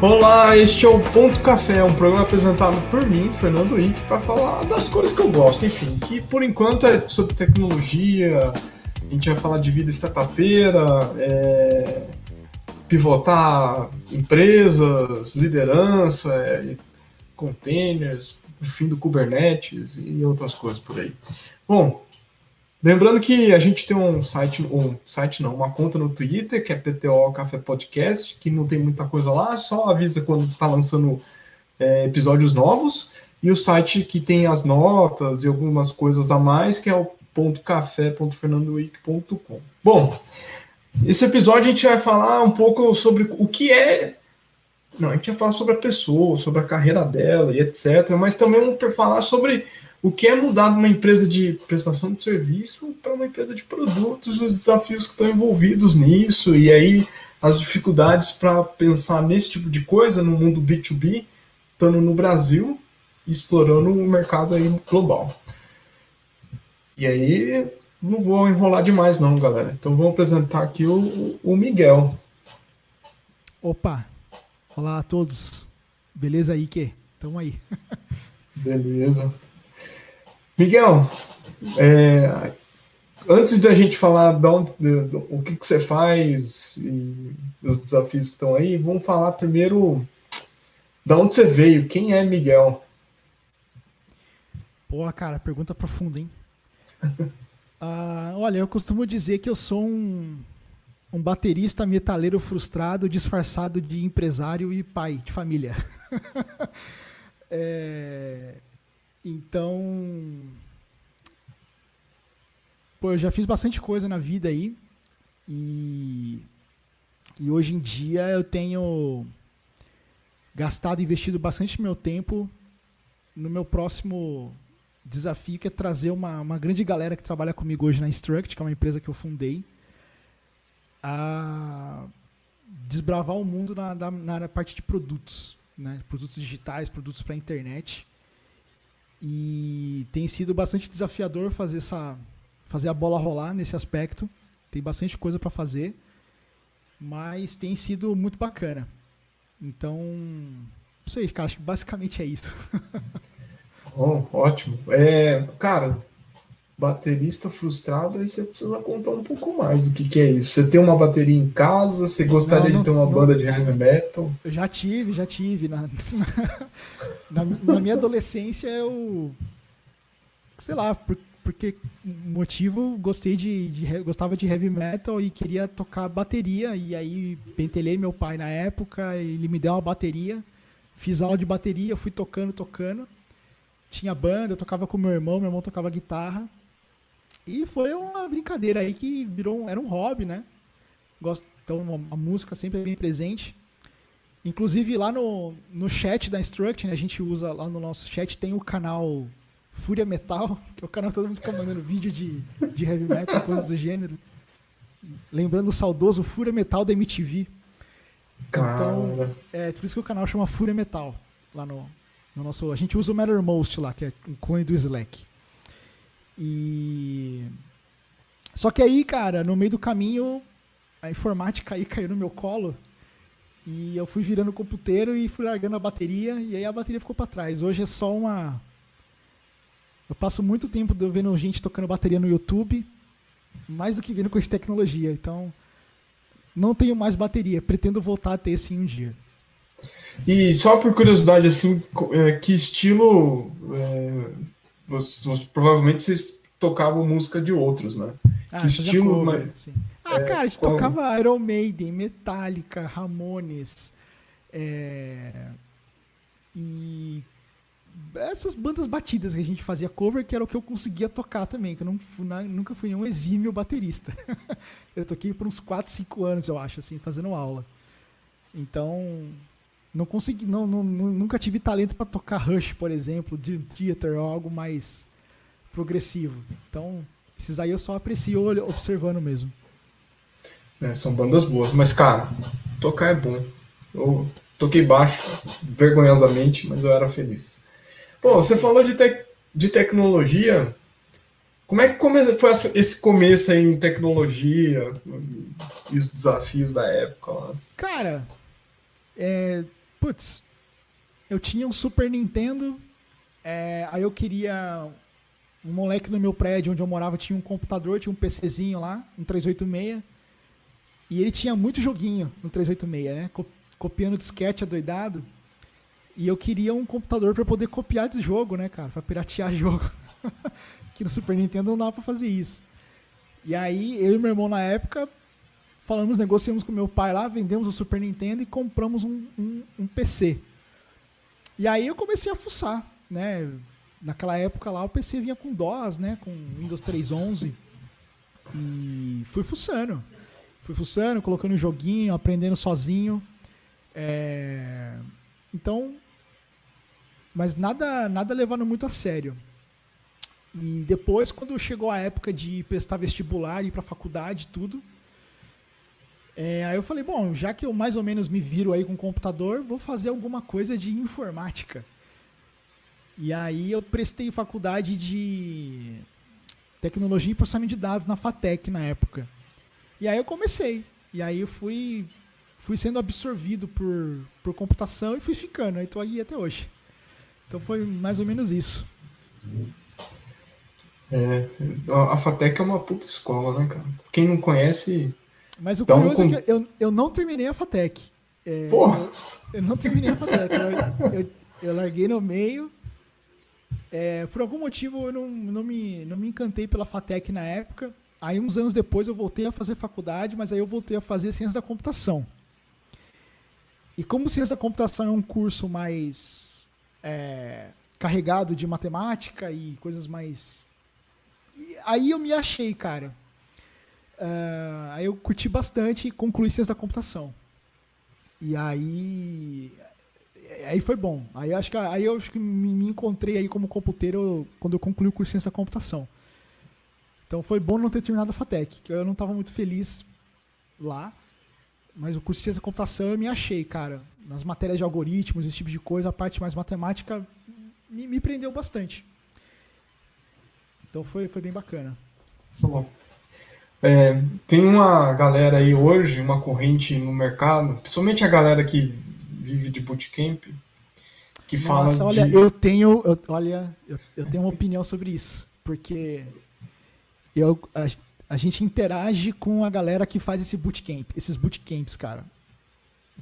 Olá, este é o Ponto Café, um programa apresentado por mim, Fernando Inc, para falar das coisas que eu gosto, enfim, que por enquanto é sobre tecnologia, a gente vai falar de vida startupeira, é, pivotar empresas, liderança, é, containers, o fim do Kubernetes e outras coisas por aí. Bom, Lembrando que a gente tem um site, um site não, uma conta no Twitter, que é PTO Café Podcast, que não tem muita coisa lá, só avisa quando está lançando é, episódios novos. E o site que tem as notas e algumas coisas a mais, que é o .café.fernandowick.com. Bom, esse episódio a gente vai falar um pouco sobre o que é. Não, a gente vai falar sobre a pessoa, sobre a carreira dela e etc. Mas também vamos falar sobre o que é mudar de uma empresa de prestação de serviço para uma empresa de produtos, os desafios que estão envolvidos nisso, e aí as dificuldades para pensar nesse tipo de coisa no mundo B2B, estando no Brasil e explorando o mercado aí global. E aí, não vou enrolar demais não, galera. Então vamos apresentar aqui o, o Miguel. Opa! Olá a todos. Beleza aí, que? Tamo aí. Beleza. Miguel, é, antes da gente falar de onde, de, de, o que, que, você faz e dos desafios que estão aí, vamos falar primeiro de onde você veio, quem é Miguel? Pô, cara, pergunta profunda, hein? uh, olha, eu costumo dizer que eu sou um, um baterista metaleiro frustrado, disfarçado de empresário e pai de família. é, então. Pô, eu já fiz bastante coisa na vida aí. E. E hoje em dia eu tenho gastado investido bastante meu tempo no meu próximo desafio, que é trazer uma, uma grande galera que trabalha comigo hoje na Instruct, que é uma empresa que eu fundei, a desbravar o mundo na, na, na parte de produtos, né? produtos digitais, produtos para a internet. E tem sido bastante desafiador fazer essa fazer a bola rolar nesse aspecto. Tem bastante coisa para fazer, mas tem sido muito bacana. Então, não sei, cara, acho que basicamente é isso. oh, ótimo. É, cara, baterista frustrado, aí você precisa contar um pouco mais do que, que é isso. Você tem uma bateria em casa? Você gostaria não, não, de ter uma não, banda de heavy metal? Eu já tive, já tive. Na, na, na minha adolescência, eu. Sei lá, por, porque motivo gostei de, de, gostava de heavy metal e queria tocar bateria. E aí pentelhei meu pai na época, ele me deu uma bateria. Fiz aula de bateria, fui tocando, tocando. Tinha banda, eu tocava com meu irmão, meu irmão tocava guitarra. E foi uma brincadeira aí que virou era um hobby, né? Gosto, então a música sempre é bem presente. Inclusive lá no, no chat da Instruct, né, a gente usa lá no nosso chat, tem o canal Fúria Metal, que é o canal que todo mundo fica mandando vídeo de, de heavy metal, coisas do gênero. Lembrando o saudoso Fúria Metal da MTV. Então, é por isso que o canal chama Fúria Metal. Lá no, no nosso. A gente usa o Mattermost lá, que é um clone do Slack. E. Só que aí, cara, no meio do caminho, a informática aí caiu no meu colo. E eu fui virando o computeiro e fui largando a bateria. E aí a bateria ficou para trás. Hoje é só uma. Eu passo muito tempo vendo gente tocando bateria no YouTube. Mais do que vendo coisa de tecnologia. Então. Não tenho mais bateria. Pretendo voltar a ter sim um dia. E só por curiosidade, assim, é, que estilo. É provavelmente vocês tocavam música de outros, né? Ah, que estilo. Cover, mas, ah, é, cara, a gente tocava Iron Maiden, Metallica, Ramones. É... E essas bandas batidas que a gente fazia cover, que era o que eu conseguia tocar também, que eu não, nunca fui nenhum exímio baterista. eu toquei por uns 4, 5 anos, eu acho, assim, fazendo aula. Então, não consegui, não, não, nunca tive talento para tocar Rush, por exemplo, de theater ou algo mais progressivo. Então, esses aí eu só aprecio observando mesmo. É, são bandas boas, mas cara, tocar é bom. Eu toquei baixo, vergonhosamente, mas eu era feliz. Pô, você falou de, te de tecnologia. Como é que come foi esse começo aí em tecnologia e os desafios da época lá? Cara, é, putz, eu tinha um Super Nintendo, é, aí eu queria. Um moleque no meu prédio onde eu morava tinha um computador, tinha um PCzinho lá, um 386. E ele tinha muito joguinho no 386, né? Copiando disquete adoidado. E eu queria um computador para poder copiar de jogo, né, cara? Pra piratear jogo. que no Super Nintendo não dá pra fazer isso. E aí, eu e meu irmão na época, falamos, negociamos com meu pai lá, vendemos o Super Nintendo e compramos um, um, um PC. E aí eu comecei a fuçar, né? Naquela época lá o PC vinha com DOS, né? Com Windows 3.11. E fui fuçando. Fui fuçando, colocando joguinho, aprendendo sozinho. É... Então, mas nada, nada levando muito a sério. E depois, quando chegou a época de prestar vestibular ir pra faculdade e tudo, é, aí eu falei, bom, já que eu mais ou menos me viro aí com o computador, vou fazer alguma coisa de informática. E aí eu prestei faculdade de tecnologia e processamento de dados na FATEC na época. E aí eu comecei. E aí eu fui, fui sendo absorvido por, por computação e fui ficando. Aí tô aí até hoje. Então foi mais ou menos isso. É, a FATEC é uma puta escola, né, cara? Quem não conhece. Mas o curioso é que eu, eu não terminei a FATEC. É, Porra! Eu, eu, não terminei a FATEC. eu, eu, eu larguei no meio. É, por algum motivo eu não, não, me, não me encantei pela FATEC na época. Aí uns anos depois eu voltei a fazer faculdade, mas aí eu voltei a fazer ciência da computação. E como ciência da computação é um curso mais é, carregado de matemática e coisas mais. E aí eu me achei, cara. Uh, aí eu curti bastante e concluí ciência da computação. E aí. Aí foi bom. Aí acho que aí eu acho que me, encontrei aí como computeiro quando eu concluí o curso de ciência da computação. Então foi bom não ter terminado a FATEC, que eu não estava muito feliz lá. Mas o curso de ciência da computação eu me achei, cara. Nas matérias de algoritmos, esse tipo de coisa, a parte mais matemática me, me prendeu bastante. Então foi, foi bem bacana. Tá bom. É, tem uma galera aí hoje, uma corrente no mercado, principalmente a galera que vive de bootcamp, que Nossa, fala olha, de... eu tenho, eu, olha, eu, eu tenho uma opinião sobre isso, porque eu, a gente interage com a galera que faz esse bootcamp, esses bootcamps, cara.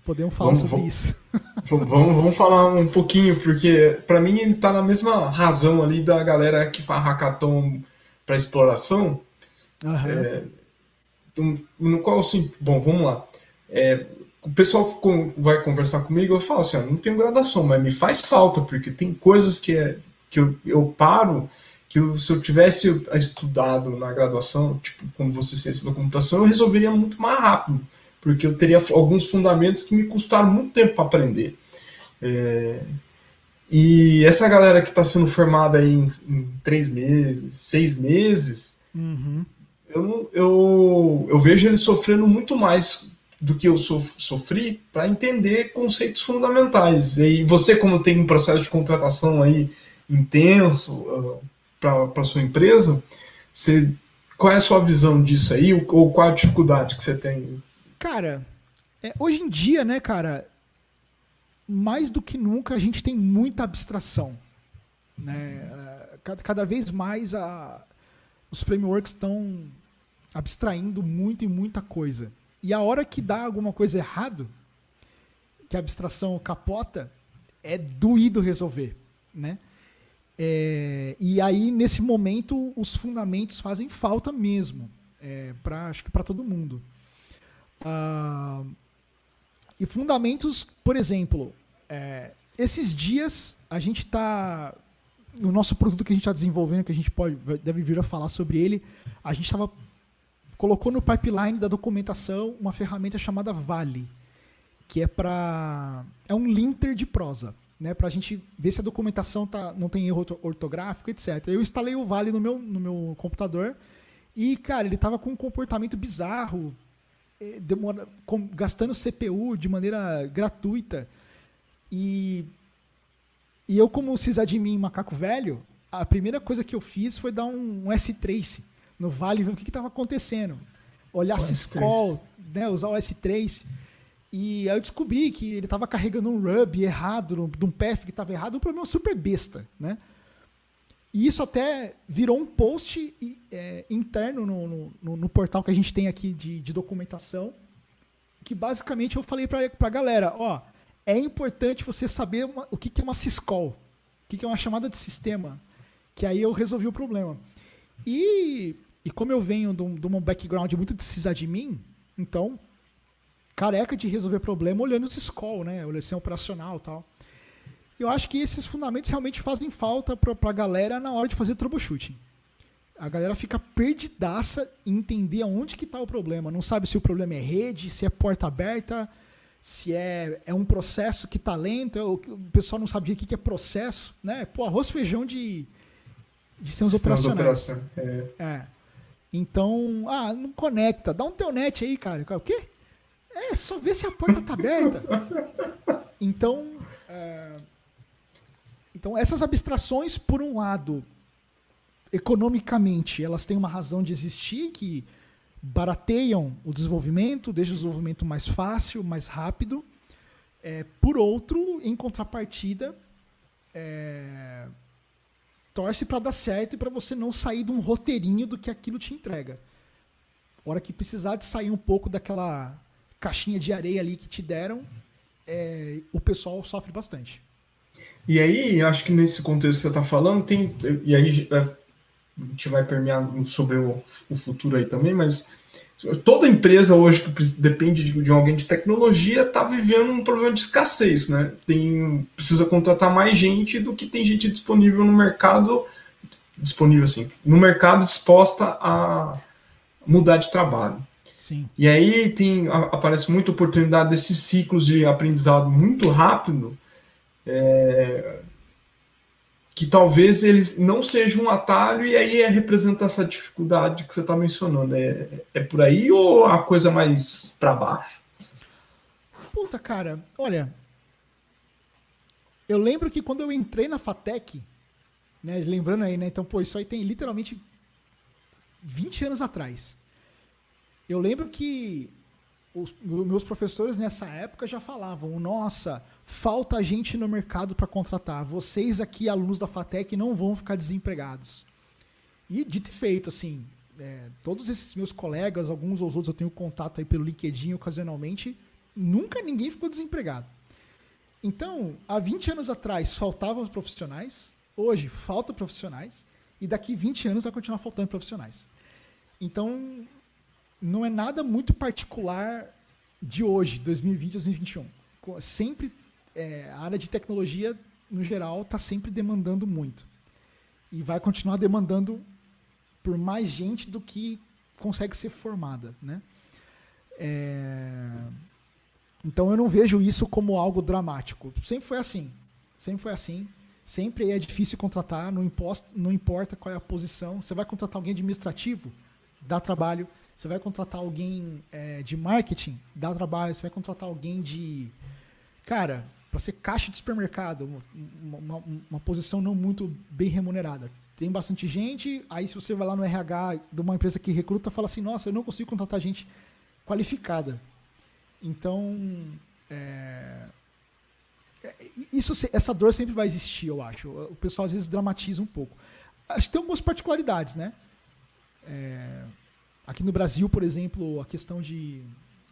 Podemos falar vamos, sobre vamos, isso. Vamos, vamos falar um pouquinho, porque para mim ele tá na mesma razão ali da galera que faz hackathon para exploração. Uhum. No qual, assim, bom, vamos lá. É, o pessoal vai conversar comigo, eu falo assim, não tenho graduação, mas me faz falta, porque tem coisas que, é, que eu, eu paro que eu, se eu tivesse estudado na graduação, tipo, como você ciência da computação, eu resolveria muito mais rápido, porque eu teria alguns fundamentos que me custaram muito tempo para aprender. É, e essa galera que está sendo formada aí em, em, três meses, seis meses, uhum. Eu, eu, eu vejo eles sofrendo muito mais do que eu sofri para entender conceitos fundamentais. E você, como tem um processo de contratação aí intenso, para sua empresa, você, qual é a sua visão disso aí? Ou qual a dificuldade que você tem? Cara, é, hoje em dia, né, cara, mais do que nunca a gente tem muita abstração. Né? É, cada, cada vez mais a, os frameworks estão abstraindo muito e muita coisa. E a hora que dá alguma coisa errado, que a abstração capota, é doído resolver, né? É, e aí, nesse momento, os fundamentos fazem falta mesmo, é, pra, acho que para todo mundo. Ah, e fundamentos, por exemplo, é, esses dias a gente está. No nosso produto que a gente está desenvolvendo, que a gente pode, deve vir a falar sobre ele, a gente estava. colocou no pipeline da documentação uma ferramenta chamada Vale, que é para. é um linter de prosa né, para a gente ver se a documentação tá, não tem erro ortográfico, etc. Eu instalei o Vale no meu, no meu computador e, cara, ele estava com um comportamento bizarro, eh, demora, com, gastando CPU de maneira gratuita. E, e eu, como sysadmin macaco velho, a primeira coisa que eu fiz foi dar um, um S-Trace no Vale ver o que estava acontecendo. Olhar syscall, né, usar o S-Trace. E aí eu descobri que ele estava carregando um rub errado, de um path que estava errado, um problema super besta, né? E isso até virou um post é, interno no, no, no, portal que a gente tem aqui de, de documentação, que basicamente eu falei para a galera, ó, é importante você saber uma, o que, que é uma syscall, o que, que é uma chamada de sistema, que aí eu resolvi o problema. E, e como eu venho de um, de um background muito de mim, então careca de resolver problema olhando o syscall, né, olhando assim, operacional e tal. Eu acho que esses fundamentos realmente fazem falta para a galera na hora de fazer troubleshooting. A galera fica perdidaça em entender aonde que está o problema. Não sabe se o problema é rede, se é porta aberta, se é, é um processo que está lento. O, o pessoal não sabe o que, que é processo. Né? Pô, arroz feijão de, de sistemas operacionais. É. é. Então, ah, não conecta. Dá um telnet aí, cara. O quê? É, só ver se a porta está aberta. Então, é, então, essas abstrações, por um lado, economicamente, elas têm uma razão de existir, que barateiam o desenvolvimento, deixam o desenvolvimento mais fácil, mais rápido. É, por outro, em contrapartida, é, torce para dar certo e para você não sair de um roteirinho do que aquilo te entrega. hora que precisar de sair um pouco daquela caixinha de areia ali que te deram, é, o pessoal sofre bastante. E aí, acho que nesse contexto que você está falando, tem. E aí é, a gente vai permear sobre o, o futuro aí também, mas toda empresa hoje que depende de, de alguém de tecnologia está vivendo um problema de escassez, né? Tem, precisa contratar mais gente do que tem gente disponível no mercado, disponível assim, no mercado disposta a mudar de trabalho. Sim. E aí tem aparece muita oportunidade desses ciclos de aprendizado muito rápido é, que talvez eles não seja um atalho e aí é representa essa dificuldade que você está mencionando. É, é por aí ou a coisa mais para baixo? Puta, cara, olha. Eu lembro que quando eu entrei na Fatec, né, lembrando aí, né? Então, pô, isso aí tem literalmente 20 anos atrás. Eu lembro que os meus professores nessa época já falavam: nossa, falta gente no mercado para contratar. Vocês aqui, alunos da FATEC, não vão ficar desempregados. E dito e feito, assim, é, todos esses meus colegas, alguns ou outros eu tenho contato aí pelo LinkedIn ocasionalmente, nunca ninguém ficou desempregado. Então, há 20 anos atrás faltavam profissionais, hoje falta profissionais, e daqui 20 anos vai continuar faltando profissionais. Então, não é nada muito particular de hoje, 2020, 2021. Sempre, é, a área de tecnologia, no geral, está sempre demandando muito. E vai continuar demandando por mais gente do que consegue ser formada, né? É... Então eu não vejo isso como algo dramático. Sempre foi assim. Sempre foi assim. Sempre é difícil contratar, não, imposta, não importa qual é a posição. Você vai contratar alguém administrativo, dá trabalho. Você vai contratar alguém é, de marketing, dá trabalho. Você vai contratar alguém de. Cara, para ser caixa de supermercado, uma, uma, uma, posição não muito bem remunerada. Tem bastante gente, aí se você vai lá no RH de uma empresa que recruta, fala assim: nossa, eu não consigo contratar gente qualificada. Então, é, é isso, essa dor sempre vai existir, eu acho. O pessoal às vezes dramatiza um pouco. Acho que tem algumas particularidades, né? É, Aqui no Brasil, por exemplo, a questão de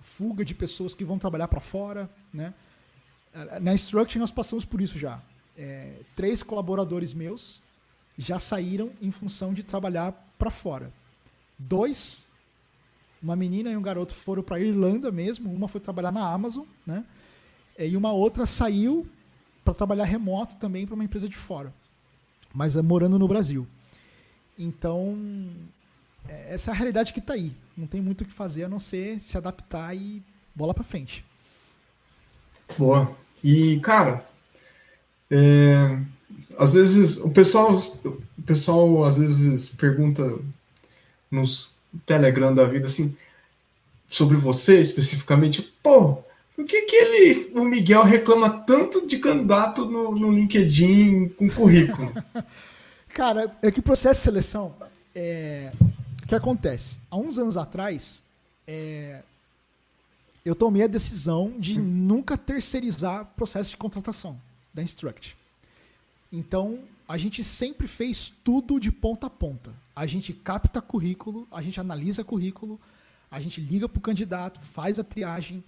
fuga de pessoas que vão trabalhar para fora, né? Na Structure nós passamos por isso já. É, três colaboradores meus já saíram em função de trabalhar para fora. Dois, uma menina e um garoto foram para Irlanda mesmo. Uma foi trabalhar na Amazon, né? E uma outra saiu para trabalhar remoto também para uma empresa de fora, mas é morando no Brasil. Então é, essa é a realidade que está aí. Não tem muito o que fazer a não ser se adaptar e bola para frente. Boa. E, cara, é, às vezes o pessoal, o pessoal às vezes pergunta nos Telegram da vida assim sobre você especificamente, pô, por que, que ele, o Miguel reclama tanto de candidato no, no LinkedIn com currículo? Cara, é que o processo de seleção é, o que acontece? Há uns anos atrás, é, eu tomei a decisão de nunca terceirizar processo de contratação da Instruct. Então, a gente sempre fez tudo de ponta a ponta. A gente capta currículo, a gente analisa currículo, a gente liga para o candidato, faz a triagem.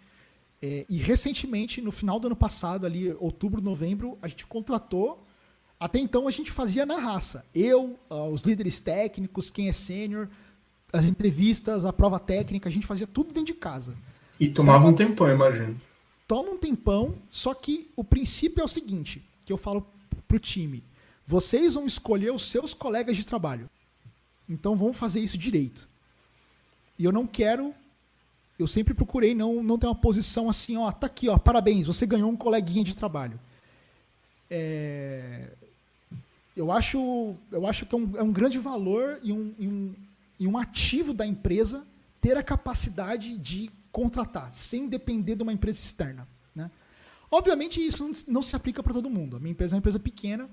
É, e recentemente, no final do ano passado, ali, outubro, novembro, a gente contratou. Até então a gente fazia na raça. Eu, uh, os líderes técnicos, quem é sênior, as entrevistas, a prova técnica, a gente fazia tudo dentro de casa. E tomava um tempão, imagino. Toma um tempão, só que o princípio é o seguinte, que eu falo pro time. Vocês vão escolher os seus colegas de trabalho. Então vamos fazer isso direito. E eu não quero. Eu sempre procurei não, não ter uma posição assim, ó, tá aqui, ó, parabéns, você ganhou um coleguinha de trabalho. É, eu acho, eu acho que é um, é um grande valor e um, e, um, e um ativo da empresa ter a capacidade de contratar, sem depender de uma empresa externa. Né? Obviamente, isso não, se aplica para todo mundo. A minha empresa é uma empresa pequena,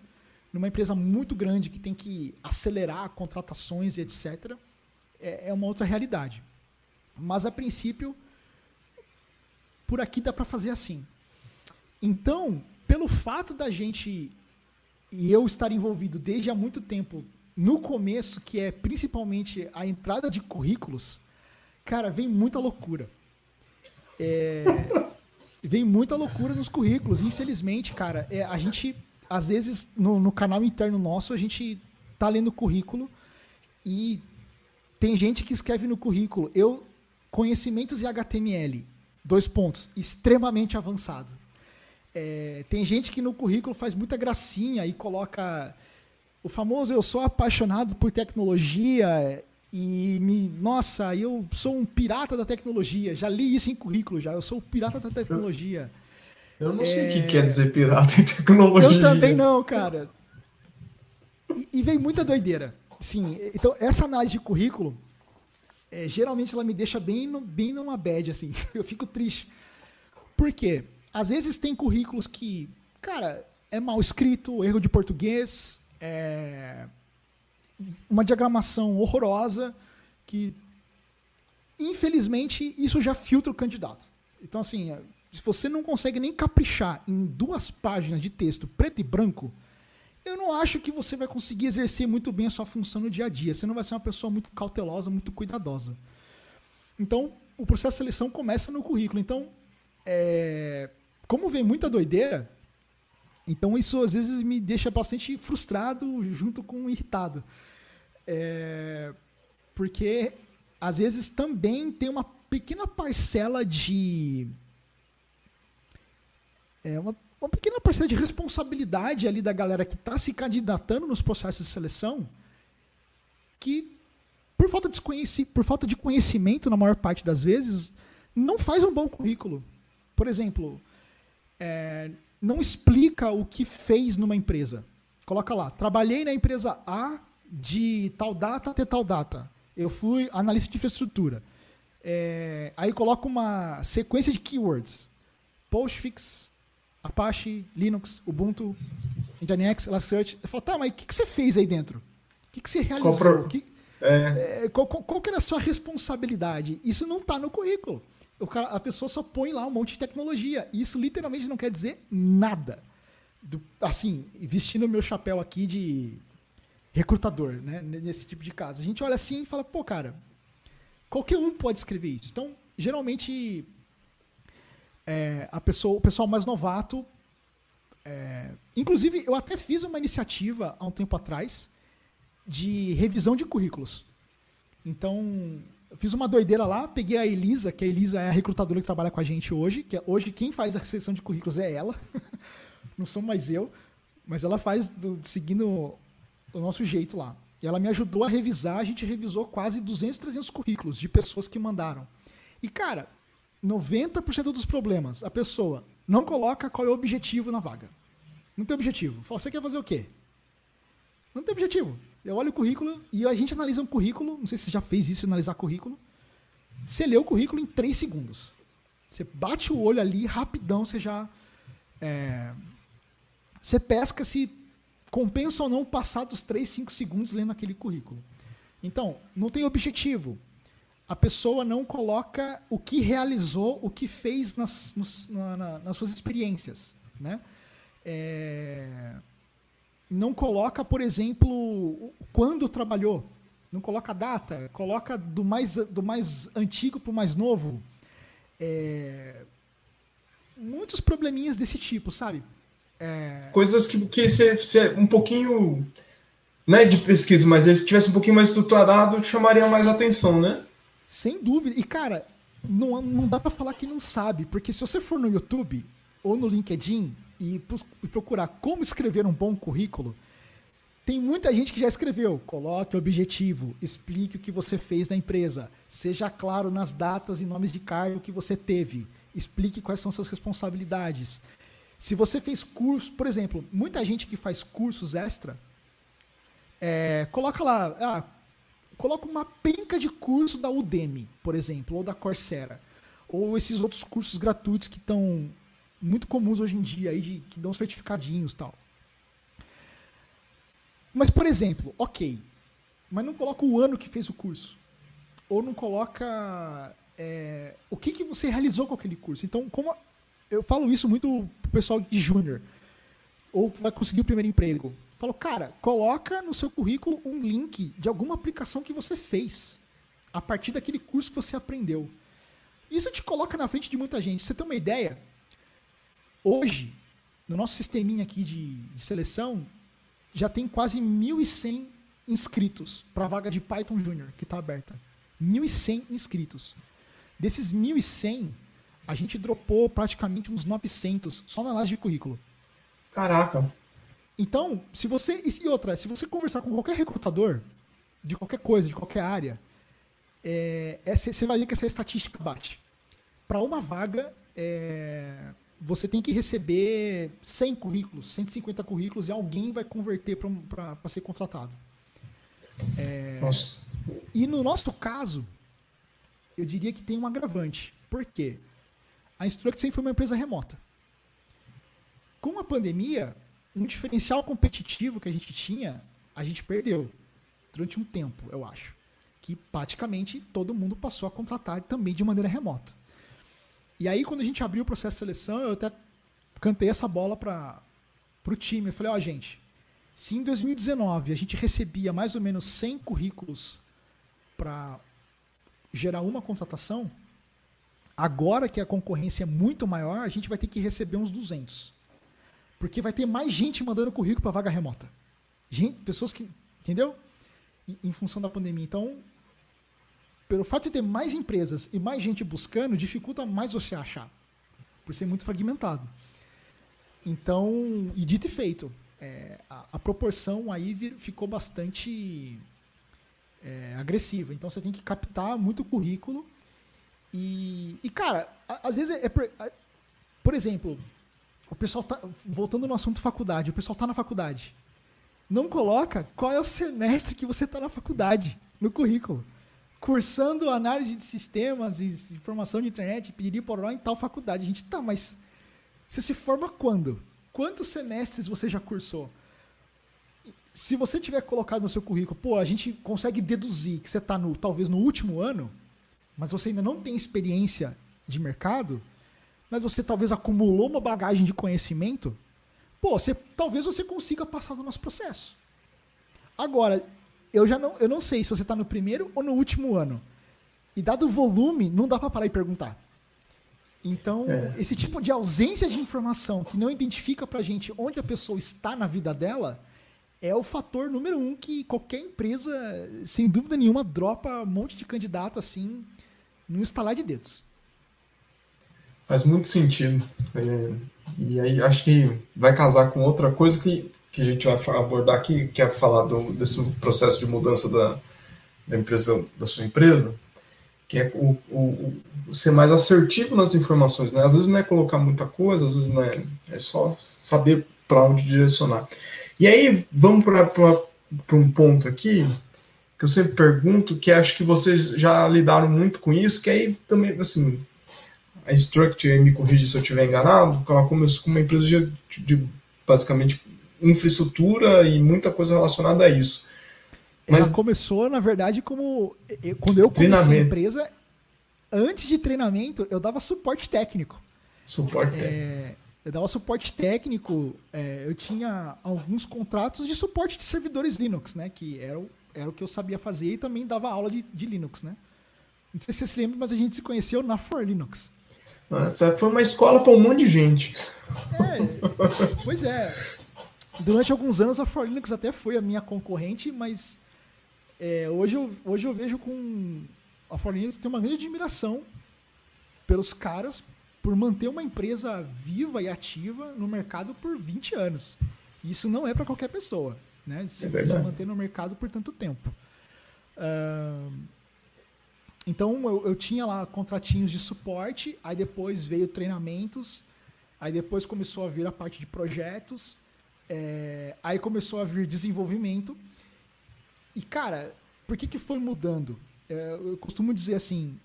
numa empresa muito grande que tem que acelerar contratações e etc., é, é uma outra realidade. Mas, a princípio, por aqui dá para fazer assim. Então, pelo fato da gente e eu estar envolvido desde há muito tempo no começo, que é principalmente a entrada de currículos, cara, vem muita loucura. É, vem muita loucura nos currículos. Infelizmente, cara, é, a gente, às vezes, no, no canal interno nosso, a gente tá lendo currículo e tem gente que escreve no currículo, eu, conhecimentos em HTML, dois pontos, extremamente avançado. É, tem gente que no currículo faz muita gracinha e coloca o famoso eu sou apaixonado por tecnologia e me, nossa, eu sou um pirata da tecnologia. Já li isso em currículo já. Eu sou o pirata da tecnologia. Eu não é... sei o que quer dizer pirata em tecnologia. Eu também não, cara. E, e vem muita doideira. Sim, então essa análise de currículo, é, geralmente ela me deixa bem, no, bem numa bad, assim. Eu fico triste. Por quê? Às vezes tem currículos que, cara, é mal escrito, erro de português, é uma diagramação horrorosa que, infelizmente, isso já filtra o candidato. Então, assim, se você não consegue nem caprichar em duas páginas de texto preto e branco, eu não acho que você vai conseguir exercer muito bem a sua função no dia a dia. Você não vai ser uma pessoa muito cautelosa, muito cuidadosa. Então, o processo de seleção começa no currículo. Então, é, como vem muita doideira, então isso às vezes me deixa bastante frustrado junto com irritado. É, porque às vezes também tem uma pequena parcela de. É, uma, uma pequena parcela de responsabilidade ali da galera que está se candidatando nos processos de seleção que, por falta, de por falta de conhecimento, na maior parte das vezes, não faz um bom currículo. Por exemplo, é, não explica o que fez numa empresa. Coloca lá, trabalhei na empresa A de tal data até tal data. Eu fui analista de infraestrutura. É, aí coloca uma sequência de keywords. Postfix, Apache, Linux, Ubuntu, Nginx, Elasticsearch. Eu falo, tá, mas o que, que você fez aí dentro? O que, que você realizou? Qual, que, é... É, qual, qual, qual que era a sua responsabilidade? Isso não está no currículo cara, a pessoa só põe lá um monte de tecnologia. E isso literalmente não quer dizer nada. Do, assim, vestindo o meu chapéu aqui de recrutador, né? Nesse tipo de caso. A gente olha assim e fala, pô, cara, qualquer um pode escrever isso. Então, geralmente, é, a pessoa, o pessoal mais novato. É, inclusive, eu até fiz uma iniciativa há um tempo atrás de revisão de currículos. Então, fiz uma doideira lá, peguei a Elisa, que a Elisa é a recrutadora que trabalha com a gente hoje, que é, hoje quem faz a seleção de currículos é ela, não sou mais eu, mas ela faz do, seguindo o nosso jeito lá. E ela me ajudou a revisar, a gente revisou quase 200, 300 currículos de pessoas que mandaram. E cara, 90% dos problemas, a pessoa não coloca qual é o objetivo na vaga. Não tem objetivo. Fala, você quer fazer o quê? Não tem objetivo. Eu olho o currículo e a gente analisa um currículo. Não sei se você já fez isso, analisar currículo. Você lê o currículo em 3 segundos. Você bate o olho ali, rapidão, você já. É, você pesca se compensa ou não passar dos 3, 5 segundos lendo aquele currículo. Então, não tem objetivo. a pessoa não coloca o que realizou, o que fez nas, nos, na, na, nas suas experiências, né? É, não coloca, por exemplo, quando trabalhou, não coloca data, coloca do mais, do mais antigo para o mais novo. É, muitos probleminhas desse tipo, sabe? É... Coisas que, que se, se um pouquinho né, de pesquisa, mas se tivesse um pouquinho mais estruturado, chamaria mais atenção, né? Sem dúvida. E, cara, não, não dá para falar que não sabe, porque se você for no YouTube ou no LinkedIn e, procurar como escrever um bom currículo, tem muita gente que já escreveu. Coloque objetivo, explique o que você fez na empresa, seja claro nas datas e nomes de cargo que você teve, explique quais são suas responsabilidades. Se você fez curso, por exemplo, muita gente que faz cursos extra, é, coloca lá, ah, coloca uma penca de curso da Udemy, por exemplo, ou da Coursera, ou esses outros cursos gratuitos que estão muito comuns hoje em dia, aí de, que dão certificadinhos tal. Mas, por exemplo, ok, mas não coloca o ano que fez o curso. Ou não coloca é, o que, que você realizou com aquele curso. Então, como eu falo isso muito pro pessoal de júnior, ou vai conseguir o primeiro emprego. Falo, cara, coloca no seu currículo um link de alguma aplicação que você fez a partir daquele curso que você aprendeu. Isso te coloca na frente de muita gente. Você tem uma ideia? Hoje, no nosso sisteminha aqui de, de seleção, já tem quase 1.100 inscritos para a vaga de Python Junior que está aberta. 1.100 inscritos. Desses 1.100, a gente dropou praticamente uns 900 só na laje de currículo. Caraca. Então, se você. E outra, se você conversar com qualquer recrutador, de qualquer coisa, de qualquer área, é, é, você vai ver que essa estatística bate. Para uma vaga, é, você tem que receber 100 currículos, 150 currículos e alguém vai converter para ser contratado. É. E no nosso caso, eu diria que tem um agravante. Por quê? A Instruct sempre foi uma empresa remota. Com a pandemia, um diferencial competitivo que a gente tinha, a gente perdeu durante um tempo, eu acho. Que praticamente todo mundo passou a contratar também de maneira remota. E aí, quando a gente abriu o processo de seleção, eu até cantei essa bola para o time. Eu falei: Ó, oh, gente, se em 2019 a gente recebia mais ou menos 100 currículos para gerar uma contratação, agora que a concorrência é muito maior, a gente vai ter que receber uns 200. Porque vai ter mais gente mandando currículo para vaga remota. Gente, pessoas que. Entendeu? Em, em função da pandemia. Então, pelo fato de ter mais empresas e mais gente buscando, dificulta mais você achar. Por ser muito fragmentado. Então, e dito e feito, é, a, a, proporção aí ficou bastante é, agressiva. Então você tem que captar muito currículo. E, e cara, a, às vezes é, é por, por exemplo, o pessoal tá. Voltando no assunto faculdade, o pessoal tá na faculdade. Não coloca qual é o semestre que você tá na faculdade no currículo. Cursando análise de sistemas e informação de internet, pediria por em tal faculdade. A gente tá, mas você se forma quando? Quantos semestres você já cursou? Se você tiver colocado no seu currículo, pô, a gente consegue deduzir que você está no, talvez no último ano, mas você ainda não tem experiência de mercado, mas você talvez acumulou uma bagagem de conhecimento, pô, você, talvez você consiga passar do nosso processo. Agora, eu já não, eu não sei se você está no primeiro ou no último ano. E dado o volume, não dá para parar e perguntar. Então, é. esse tipo de ausência de informação que não identifica pra gente onde a pessoa está na vida dela é o fator número um que qualquer empresa, sem dúvida nenhuma, dropa um monte de candidato assim no instalar de dedos. Faz muito sentido. É, e aí acho que vai casar com outra coisa que, que a gente vai abordar aqui, que é falar do, desse processo de mudança da, da empresa, da sua empresa, que é o, o, o, ser mais assertivo nas informações. Né? Às vezes não é colocar muita coisa, às vezes não é, é só saber para onde direcionar. E aí vamos para um ponto aqui que eu sempre pergunto, que acho que vocês já lidaram muito com isso, que aí também, assim, a Structure, me corrija se eu estiver enganado, ela começou com uma empresa de, de, basicamente infraestrutura e muita coisa relacionada a isso. Mas... Ela começou, na verdade, como. Quando eu comecei a empresa, antes de treinamento, eu dava suporte técnico. Suporte técnico. É, eu dava suporte técnico, é, eu tinha alguns contratos de suporte de servidores Linux, né? Que era o, era o que eu sabia fazer e também dava aula de, de Linux, né? Não sei se você se lembra, mas a gente se conheceu na For Linux. Essa foi uma escola para um monte de gente. É, pois é. Durante alguns anos a For Linux até foi a minha concorrente, mas é, hoje, eu, hoje eu vejo com. A For Linux tem uma grande admiração pelos caras por manter uma empresa viva e ativa no mercado por 20 anos. Isso não é para qualquer pessoa, né? Se, é se manter no mercado por tanto tempo. Uh, então eu, eu, tinha lá contratinhos de suporte, aí depois veio treinamentos, aí depois começou a vir a parte de projetos, é, aí começou a vir desenvolvimento. E cara, por que, que foi mudando? É, eu costumo dizer assim: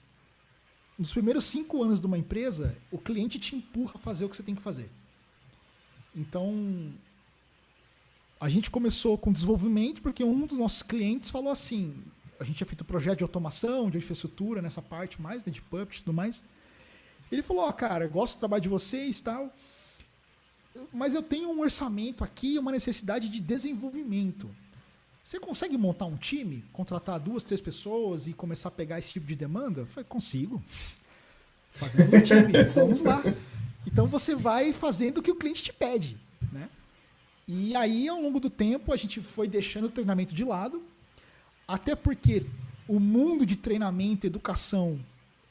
nos primeiros cinco anos de uma empresa, o cliente te empurra a fazer o que você tem que fazer. Então, a gente começou com desenvolvimento porque um dos nossos clientes falou assim: a gente tinha feito projeto de automação, de infraestrutura, nessa parte mais, né, de puppet e tudo mais. Ele falou: Ó, oh, cara, gosto do trabalho de vocês tal, mas eu tenho um orçamento aqui, uma necessidade de desenvolvimento. Você consegue montar um time, contratar duas, três pessoas e começar a pegar esse tipo de demanda? Eu falei, consigo. Fazendo um time, vamos lá. Então você vai fazendo o que o cliente te pede, né? E aí, ao longo do tempo, a gente foi deixando o treinamento de lado, até porque o mundo de treinamento, educação,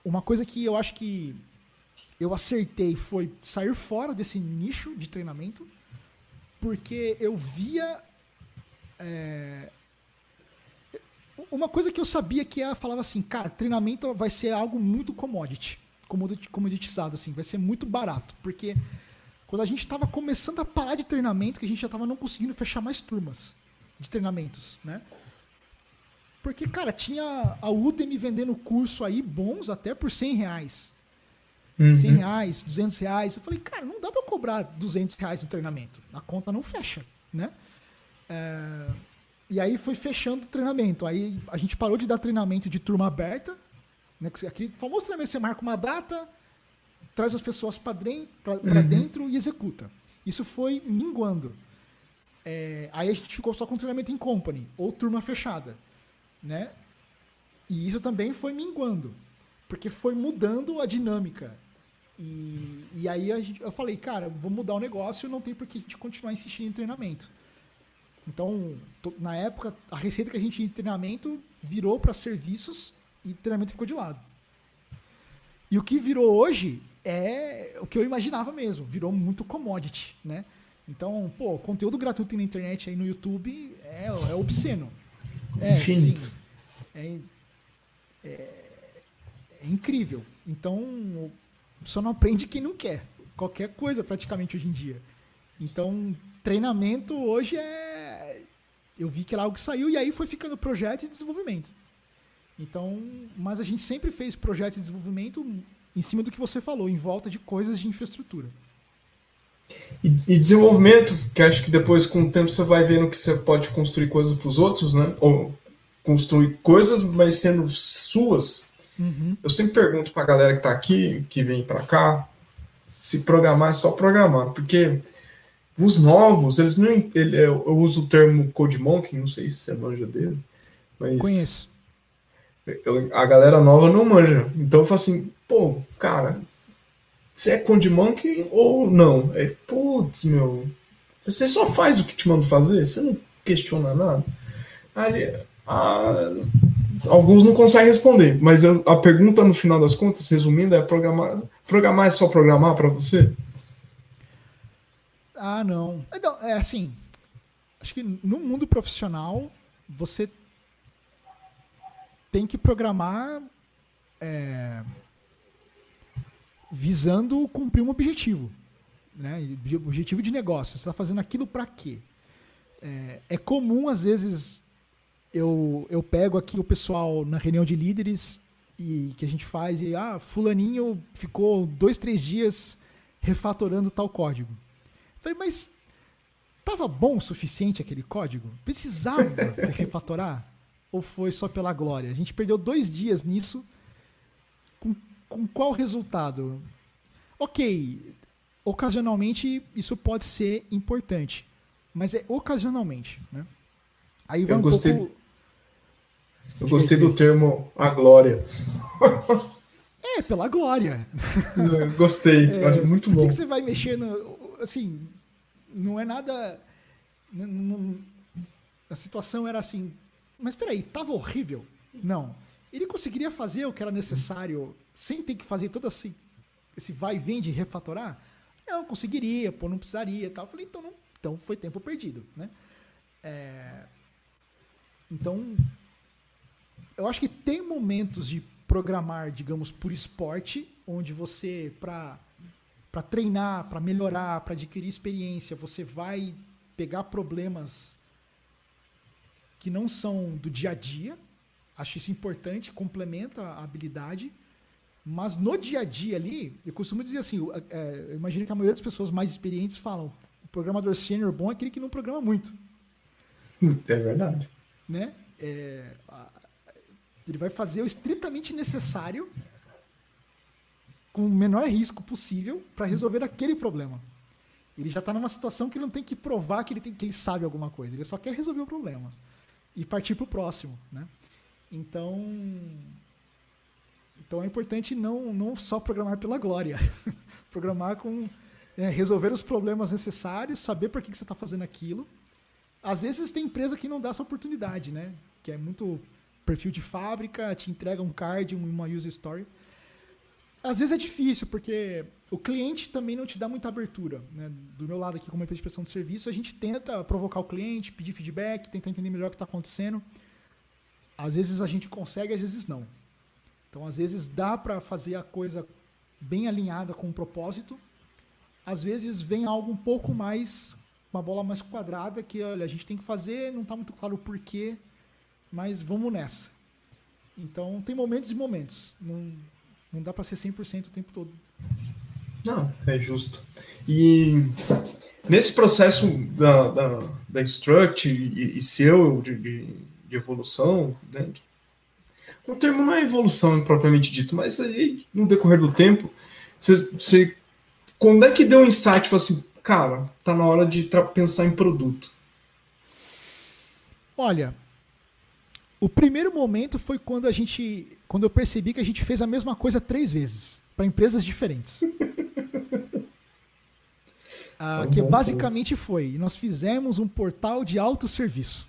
uma coisa que eu acho que eu acertei foi sair fora desse nicho de treinamento, porque eu via é... Uma coisa que eu sabia que ela falava assim, cara, treinamento vai ser algo muito commodity, comoditizado, assim, vai ser muito barato, porque quando a gente estava começando a parar de treinamento, que a gente já estava não conseguindo fechar mais turmas de treinamentos, né? Porque, cara, tinha a Udemy vendendo curso aí bons até por 100 reais. Uhum. 100 reais, 200 reais. Eu falei, cara, não dá pra cobrar 200 reais no treinamento. A conta não fecha, né? É, e aí foi fechando o treinamento. Aí a gente parou de dar treinamento de turma aberta. Né, aqui, famoso treinamento, você marca uma data, traz as pessoas para uhum. dentro e executa. Isso foi minguando. É, aí a gente ficou só com treinamento em company, ou turma fechada. Né? E isso também foi minguando. Porque foi mudando a dinâmica. E, e aí gente, eu falei, cara, vou mudar o negócio, não tem por que a gente continuar insistindo em treinamento. Então, na época, a receita que a gente tinha em treinamento virou para serviços e treinamento ficou de lado. E o que virou hoje é o que eu imaginava mesmo, virou muito commodity, né? Então, pô, conteúdo gratuito na internet aí no YouTube é, é obsceno. É, Sim, é, é, é incrível. Então, só não aprende quem não quer. Qualquer coisa, praticamente, hoje em dia. Então, treinamento hoje é. Eu vi que era algo que saiu e aí foi ficando projeto e desenvolvimento. Então, mas a gente sempre fez projetos de desenvolvimento em cima do que você falou, em volta de coisas de infraestrutura. E, e desenvolvimento, que acho que depois com o tempo você vai vendo que você pode construir coisas para os outros, né? Ou construir coisas, mas sendo suas. Uhum. Eu sempre pergunto para a galera que está aqui, que vem para cá, se programar é só programar, porque os novos, eles não. Ele, eu uso o termo Code Monkey, não sei se você manja dele. Mas Conheço. Eu, a galera nova não manja. Então eu falo assim, pô, cara, você é Code Monkey ou não? É, putz, meu. Você só faz o que te mando fazer? Você não questiona nada? Aí, ah, alguns não conseguem responder, mas eu, a pergunta no final das contas, resumindo, é programar. Programar é só programar para você? Ah, não. Então, é assim. Acho que no mundo profissional, você tem que programar é, visando cumprir um objetivo. Né? Objetivo de negócio. Você está fazendo aquilo para quê? É, é, comum, às vezes, eu, eu pego aqui o pessoal na reunião de líderes e que a gente faz e, ah, fulaninho ficou dois, três dias refatorando tal código. Falei, mas tava bom o suficiente aquele código? Precisava refatorar? ou foi só pela glória? A gente perdeu dois dias nisso. Com, com qual resultado? Ok, ocasionalmente isso pode ser importante, mas é ocasionalmente, né? Aí vai Eu um gostei, pouco... Eu gostei do termo a glória. É, pela glória. gostei, é, muito bom. Por que, você vai mexer no. Assim, não é nada. Não, a situação era assim. Mas peraí, tava horrível? Não. Ele conseguiria fazer o que era necessário sem ter que fazer todo esse, esse vai e vem de refatorar? Não, conseguiria, pô, não precisaria tal. Eu falei, então, não, então foi tempo perdido, né? É, então, eu acho que tem momentos de programar, digamos, por esporte, onde você, para para treinar, para melhorar, para adquirir experiência, você vai pegar problemas que não são do dia a dia. Acho isso importante, complementa a habilidade. Mas no dia a dia ali, eu costumo dizer assim, é, eu imagino que a maioria das pessoas mais experientes falam, o programador sênior bom é aquele que não programa muito. É verdade. Né? É, ele vai fazer o estritamente necessário com o menor risco possível para resolver aquele problema. Ele já está numa situação que ele não tem que provar que ele, tem, que ele sabe alguma coisa. Ele só quer resolver o problema e partir para o próximo, né? Então, então é importante não, não só programar pela glória, programar com é, resolver os problemas necessários, saber por que, que você está fazendo aquilo. Às vezes tem empresa que não dá essa oportunidade, né? Que é muito perfil de fábrica, te entrega um card, uma user story. Às vezes é difícil, porque o cliente também não te dá muita abertura. Né? Do meu lado aqui, como empresa de prestação de serviço, a gente tenta provocar o cliente, pedir feedback, tentar entender melhor o que está acontecendo. Às vezes a gente consegue, às vezes não. Então, às vezes dá para fazer a coisa bem alinhada com o propósito. Às vezes vem algo um pouco mais, uma bola mais quadrada, que olha, a gente tem que fazer, não está muito claro o porquê, mas vamos nessa. Então, tem momentos e momentos. Não, não dá para ser 100% o tempo todo. Não, é justo. E nesse processo da, da, da Instruct e, e seu de, de, de, evolução, né? o termo não é evolução propriamente dito, mas aí no decorrer do tempo, você, você quando é que deu um insight, assim, cara, tá na hora de pensar em produto? Olha, o primeiro momento foi quando a gente, quando eu percebi que a gente fez a mesma coisa três vezes para empresas diferentes. ah, que basicamente foi, nós fizemos um portal de autosserviço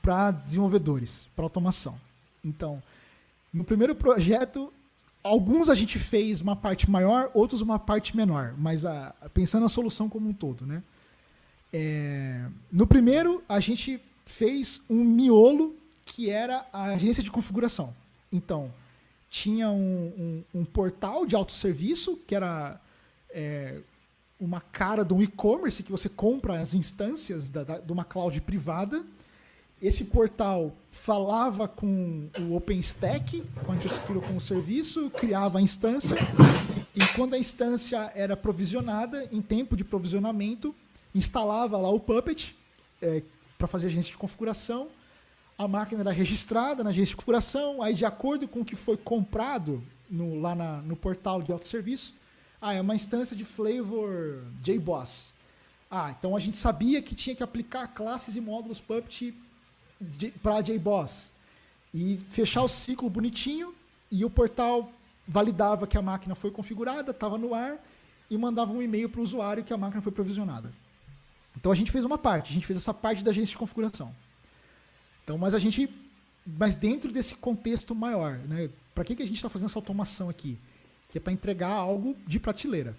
para desenvolvedores, para automação. Então, no primeiro projeto, alguns a gente fez uma parte maior, outros uma parte menor, mas a, pensando na solução como um todo, né? É, no primeiro, a gente fez um miolo que era a agência de configuração. Então, tinha um, um, um portal de autosserviço, que era é, uma cara de um e-commerce que você compra as instâncias da, da, de uma cloud privada. Esse portal falava com o OpenStack, com a infraestrutura com o serviço, criava a instância, e quando a instância era provisionada, em tempo de provisionamento, instalava lá o Puppet é, para fazer a agência de configuração a máquina era registrada na agência de configuração, aí de acordo com o que foi comprado no, lá na, no portal de autosserviço, ah, é uma instância de flavor JBoss. Ah, então a gente sabia que tinha que aplicar classes e módulos Puppet para JBoss. E fechar o ciclo bonitinho, e o portal validava que a máquina foi configurada, estava no ar, e mandava um e-mail para o usuário que a máquina foi provisionada. Então a gente fez uma parte, a gente fez essa parte da agência de configuração. Então, mas a gente, mas dentro desse contexto maior, né? Para que, que a gente está fazendo essa automação aqui? Que é para entregar algo de prateleira.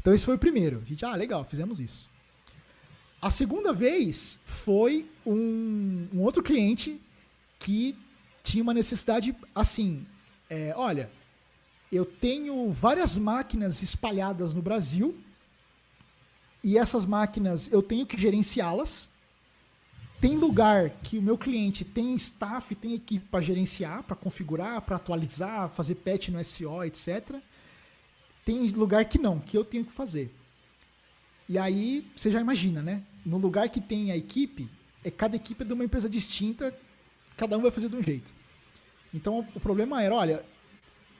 Então esse foi o primeiro. A gente, ah, legal, fizemos isso. A segunda vez foi um, um outro cliente que tinha uma necessidade assim, é, olha, eu tenho várias máquinas espalhadas no Brasil e essas máquinas eu tenho que gerenciá-las tem lugar que o meu cliente tem staff, tem equipe para gerenciar, para configurar, para atualizar, fazer patch no SO, etc. Tem lugar que não, que eu tenho que fazer. E aí você já imagina, né? No lugar que tem a equipe, é cada equipe é de uma empresa distinta, cada um vai fazer de um jeito. Então o problema era, olha,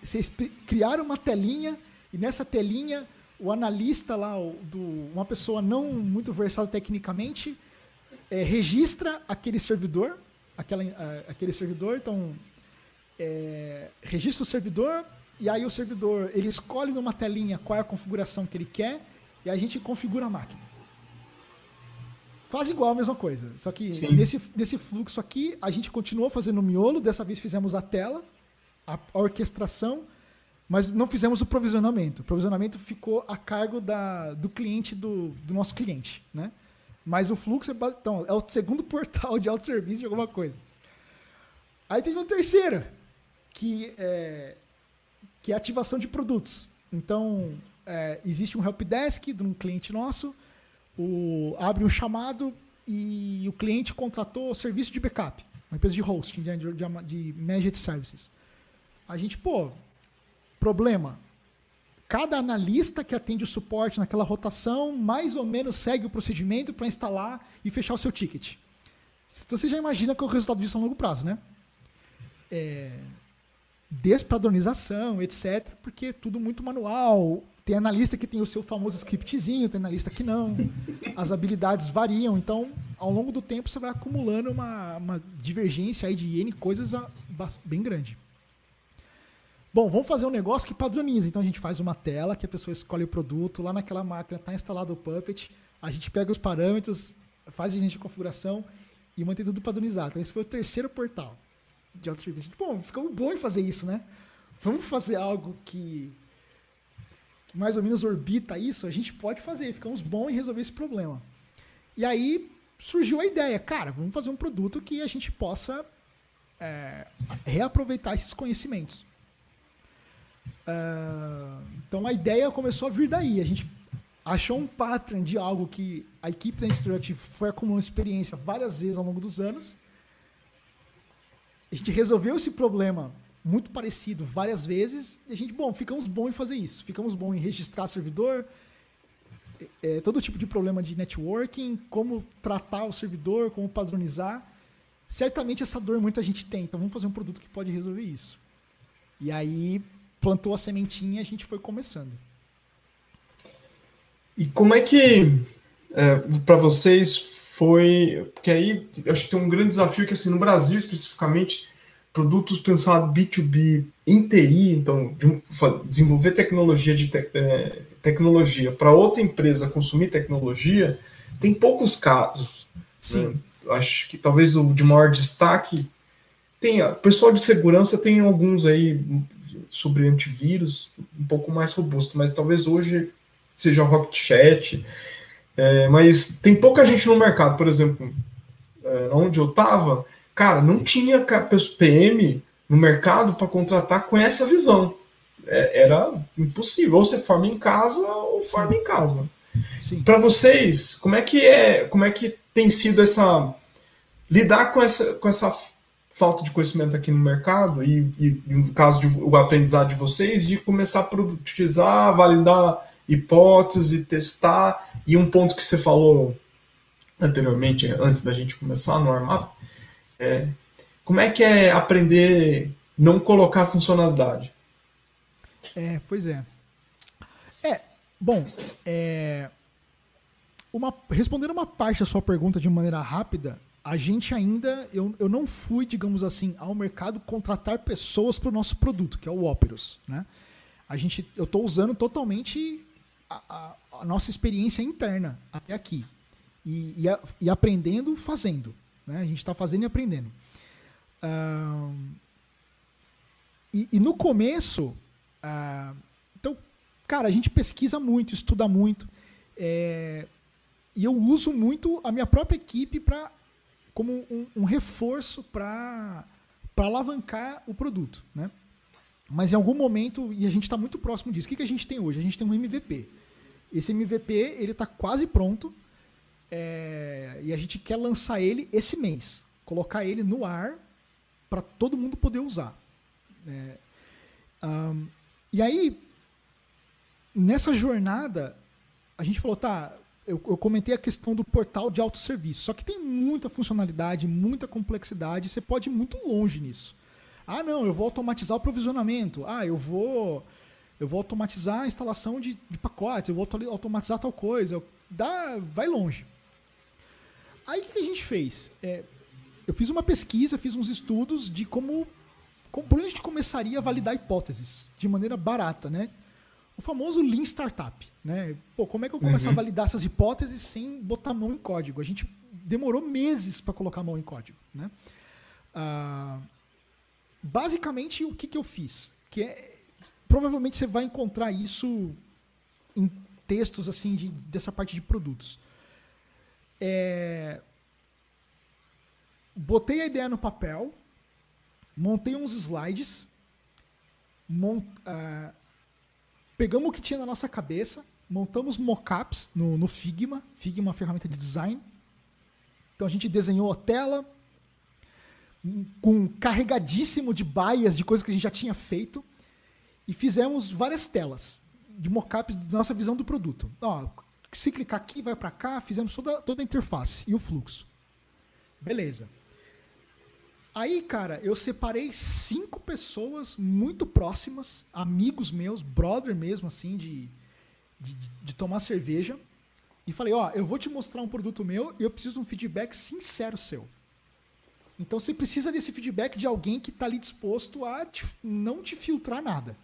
vocês criaram uma telinha e nessa telinha o analista lá, do, uma pessoa não muito versada tecnicamente, é, registra aquele servidor, aquela, aquele servidor, então é, registra o servidor e aí o servidor ele escolhe numa telinha qual é a configuração que ele quer e a gente configura a máquina. Quase igual a mesma coisa. Só que nesse, nesse fluxo aqui, a gente continuou fazendo o miolo, dessa vez fizemos a tela, a, a orquestração, mas não fizemos o provisionamento. O provisionamento ficou a cargo da, do cliente do, do nosso cliente. Né? Mas o fluxo é, então, é o segundo portal de autosserviço de alguma coisa. Aí teve uma terceira, que é, que é ativação de produtos. Então, é, existe um helpdesk de um cliente nosso o, abre um chamado e o cliente contratou serviço de backup, uma empresa de hosting, de, de, de managed services. A gente, pô, problema. Cada analista que atende o suporte naquela rotação mais ou menos segue o procedimento para instalar e fechar o seu ticket. Então você já imagina é o resultado disso a longo prazo, né? É, despadronização, etc. Porque é tudo muito manual. Tem analista que tem o seu famoso scriptzinho, tem analista que não. As habilidades variam, então ao longo do tempo você vai acumulando uma, uma divergência aí de N coisas bem grande. Bom, vamos fazer um negócio que padroniza. Então a gente faz uma tela que a pessoa escolhe o produto, lá naquela máquina está instalado o Puppet, a gente pega os parâmetros, faz a gente de configuração e mantém tudo padronizado. Então esse foi o terceiro portal de autosserviço. Bom, ficamos bom em fazer isso, né? Vamos fazer algo que mais ou menos orbita isso, a gente pode fazer, ficamos bons em resolver esse problema. E aí surgiu a ideia, cara, vamos fazer um produto que a gente possa é, reaproveitar esses conhecimentos. Uh, então a ideia começou a vir daí. A gente achou um pattern de algo que a equipe da Instructive foi acumulando experiência várias vezes ao longo dos anos. A gente resolveu esse problema muito parecido várias vezes. E a gente, bom, ficamos bom em fazer isso. Ficamos bom em registrar servidor, é, todo tipo de problema de networking, como tratar o servidor, como padronizar. Certamente essa dor muita gente tem, então vamos fazer um produto que pode resolver isso. E aí plantou a sementinha e a gente foi começando. E como é que é, para vocês foi, porque aí acho que tem um grande desafio que assim no Brasil especificamente produtos pensados B2B em TI, então de desenvolver tecnologia de te, é, tecnologia para outra empresa consumir tecnologia, tem poucos casos. Sim. Né? Acho que talvez o de maior destaque tenha. Pessoal de segurança tem alguns aí sobre antivírus um pouco mais robusto, mas talvez hoje seja Rocket Chat. É, mas tem pouca gente no mercado, por exemplo, é, onde eu estava, Cara, não tinha PM no mercado para contratar com essa visão. É, era impossível. Ou você forma em casa ou forma Sim. em casa. Para vocês, como é que é, como é que tem sido essa lidar com essa, com essa falta de conhecimento aqui no mercado e, e, e no caso de o aprendizado de vocês de começar a produtizar, validar hipótese, testar e um ponto que você falou anteriormente, antes da gente começar no armar, é, como é que é aprender não colocar funcionalidade? É, pois é. É, bom, é, uma, respondendo uma parte da sua pergunta de maneira rápida, a gente ainda, eu, eu não fui, digamos assim, ao mercado contratar pessoas para o nosso produto, que é o Operus, né? A gente, eu estou usando totalmente a, a, a, nossa experiência interna até aqui e, e, a, e aprendendo fazendo. Né? A gente está fazendo e aprendendo. Uh, e, e, no começo, uh, então, cara, a gente pesquisa muito, estuda muito. É, e eu uso muito a minha própria equipe para como um, um reforço para alavancar o produto. Né? Mas em algum momento, e a gente está muito próximo disso, o que, que a gente tem hoje? A gente tem um MVP. Esse MVP ele está quase pronto. É, e a gente quer lançar ele esse mês. Colocar ele no ar para todo mundo poder usar. Um, e aí, nessa jornada, a gente falou, tá, eu, eu, comentei a questão do portal de autosserviço. Só que tem muita funcionalidade, muita complexidade, você pode ir muito longe nisso. Ah, não, eu vou automatizar o provisionamento. Ah, eu vou eu vou automatizar a instalação de, de pacotes, eu vou automatizar tal coisa. Dá, vai longe. Aí o que a gente fez? É, eu fiz uma pesquisa, fiz uns estudos de como, como por onde a gente começaria a validar hipóteses de maneira barata, né? O famoso Lean Startup, né? Pô, como é que eu começo uhum. a validar essas hipóteses sem botar a mão em código? A gente demorou meses para colocar a mão em código, né? Ah, basicamente, o que, que eu fiz? Que é, provavelmente você vai encontrar isso em textos assim de, dessa parte de produtos. É, botei a ideia no papel, montei uns slides, mont, uh, pegamos o que tinha na nossa cabeça, montamos mockups no, no Figma. Figma é uma ferramenta de design. Então a gente desenhou a tela com carregadíssimo de baias de coisas que a gente já tinha feito e fizemos várias telas de mockups da nossa visão do produto. Ó, se clicar aqui, vai para cá, fizemos toda, toda a interface e o fluxo. Beleza. Aí, cara, eu separei cinco pessoas muito próximas, amigos meus, brother mesmo, assim, de, de, de tomar cerveja. E falei, ó, eu vou te mostrar um produto meu e eu preciso de um feedback sincero seu. Então você precisa desse feedback de alguém que está ali disposto a te, não te filtrar nada.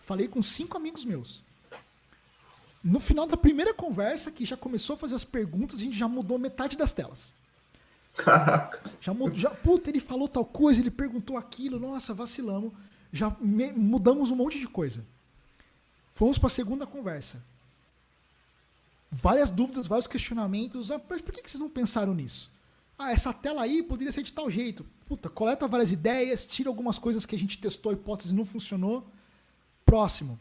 Falei com cinco amigos meus. No final da primeira conversa, que já começou a fazer as perguntas, a gente já mudou metade das telas. Caraca. Já, já, puta, ele falou tal coisa, ele perguntou aquilo, nossa, vacilamos. Já me, mudamos um monte de coisa. Fomos para a segunda conversa. Várias dúvidas, vários questionamentos. Ah, mas por que, que vocês não pensaram nisso? Ah, essa tela aí poderia ser de tal jeito. Puta, coleta várias ideias, tira algumas coisas que a gente testou, a hipótese não funcionou. Próximo.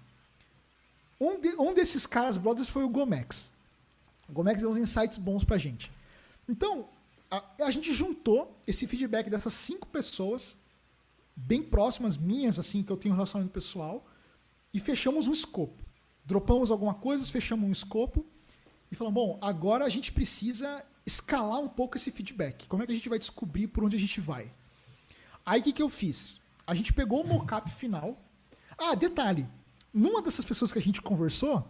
Um, de, um desses caras, brothers, foi o Gomex. O Gomex deu uns insights bons pra gente. Então, a, a gente juntou esse feedback dessas cinco pessoas, bem próximas minhas, assim, que eu tenho um relacionamento pessoal, e fechamos um escopo. Dropamos alguma coisa, fechamos um escopo e falamos, bom, agora a gente precisa escalar um pouco esse feedback. Como é que a gente vai descobrir por onde a gente vai? Aí o que, que eu fiz? A gente pegou o mockup final. Ah, detalhe. Numa dessas pessoas que a gente conversou,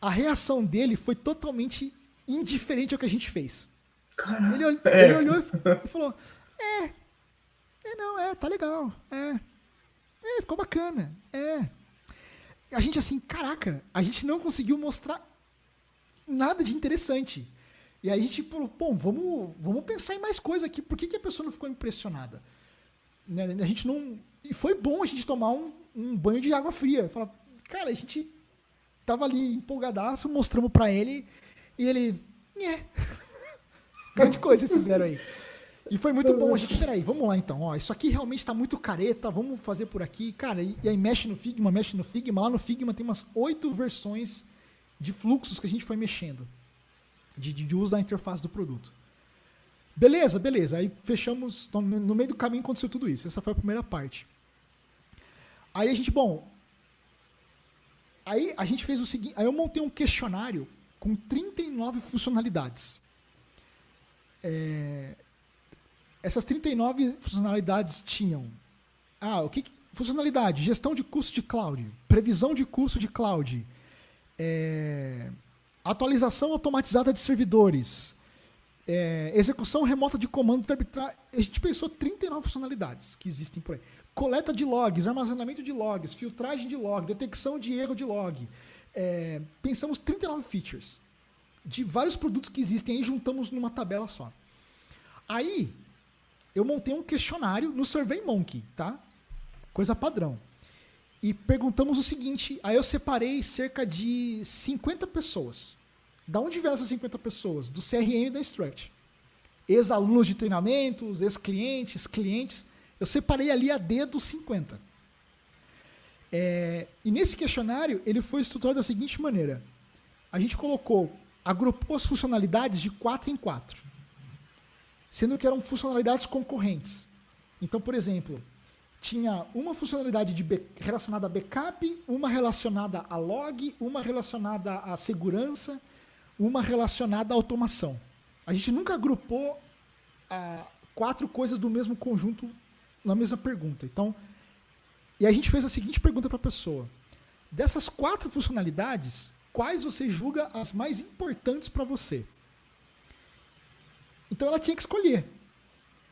a reação dele foi totalmente indiferente ao que a gente fez. Caraca. Ele, olhou, é. ele olhou e falou: É, é, não, é, tá legal, é, é, ficou bacana, é. A gente assim, caraca, a gente não conseguiu mostrar nada de interessante. E aí a gente falou, bom, vamos, vamos pensar em mais coisa aqui. Por que, que a pessoa não ficou impressionada? Né? A gente não. E foi bom a gente tomar um, um banho de água fria. Falar, cara, a gente tava ali empolgadaço, mostramos para ele, e ele. Nhé. Grande coisa esses fizeram aí. E foi muito bom. A gente, peraí, vamos lá então. Ó, isso aqui realmente tá muito careta, vamos fazer por aqui. Cara, e, e aí mexe no Figma, mexe no Figma. Lá no Figma tem umas oito versões de fluxos que a gente foi mexendo. De, de uso da interface do produto. Beleza, beleza. Aí fechamos. No meio do caminho aconteceu tudo isso. Essa foi a primeira parte. Aí a gente, bom. Aí a gente fez o seguinte. Aí eu montei um questionário com 39 funcionalidades. É, essas 39 funcionalidades tinham. Ah, o que. Funcionalidade: gestão de custo de cloud, previsão de custo de cloud, é, atualização automatizada de servidores, é, execução remota de comando para. A gente pensou 39 funcionalidades que existem por aí. Coleta de logs, armazenamento de logs, filtragem de log, detecção de erro de log. É, pensamos 39 features de vários produtos que existem aí, juntamos numa tabela só. Aí, eu montei um questionário no SurveyMonkey, tá? Coisa padrão. E perguntamos o seguinte, aí eu separei cerca de 50 pessoas. Da onde vieram essas 50 pessoas? Do CRM e da Instruct. Ex-alunos de treinamentos, ex-clientes, clientes. Eu separei ali a dedo 50. É, e nesse questionário, ele foi estruturado da seguinte maneira. A gente colocou, agrupou as funcionalidades de 4 em 4. Sendo que eram funcionalidades concorrentes. Então, por exemplo, tinha uma funcionalidade de relacionada a backup, uma relacionada a log, uma relacionada à segurança, uma relacionada à automação. A gente nunca agrupou ah, quatro coisas do mesmo conjunto na mesma pergunta. Então, e a gente fez a seguinte pergunta para a pessoa: dessas quatro funcionalidades, quais você julga as mais importantes para você? Então ela tinha que escolher.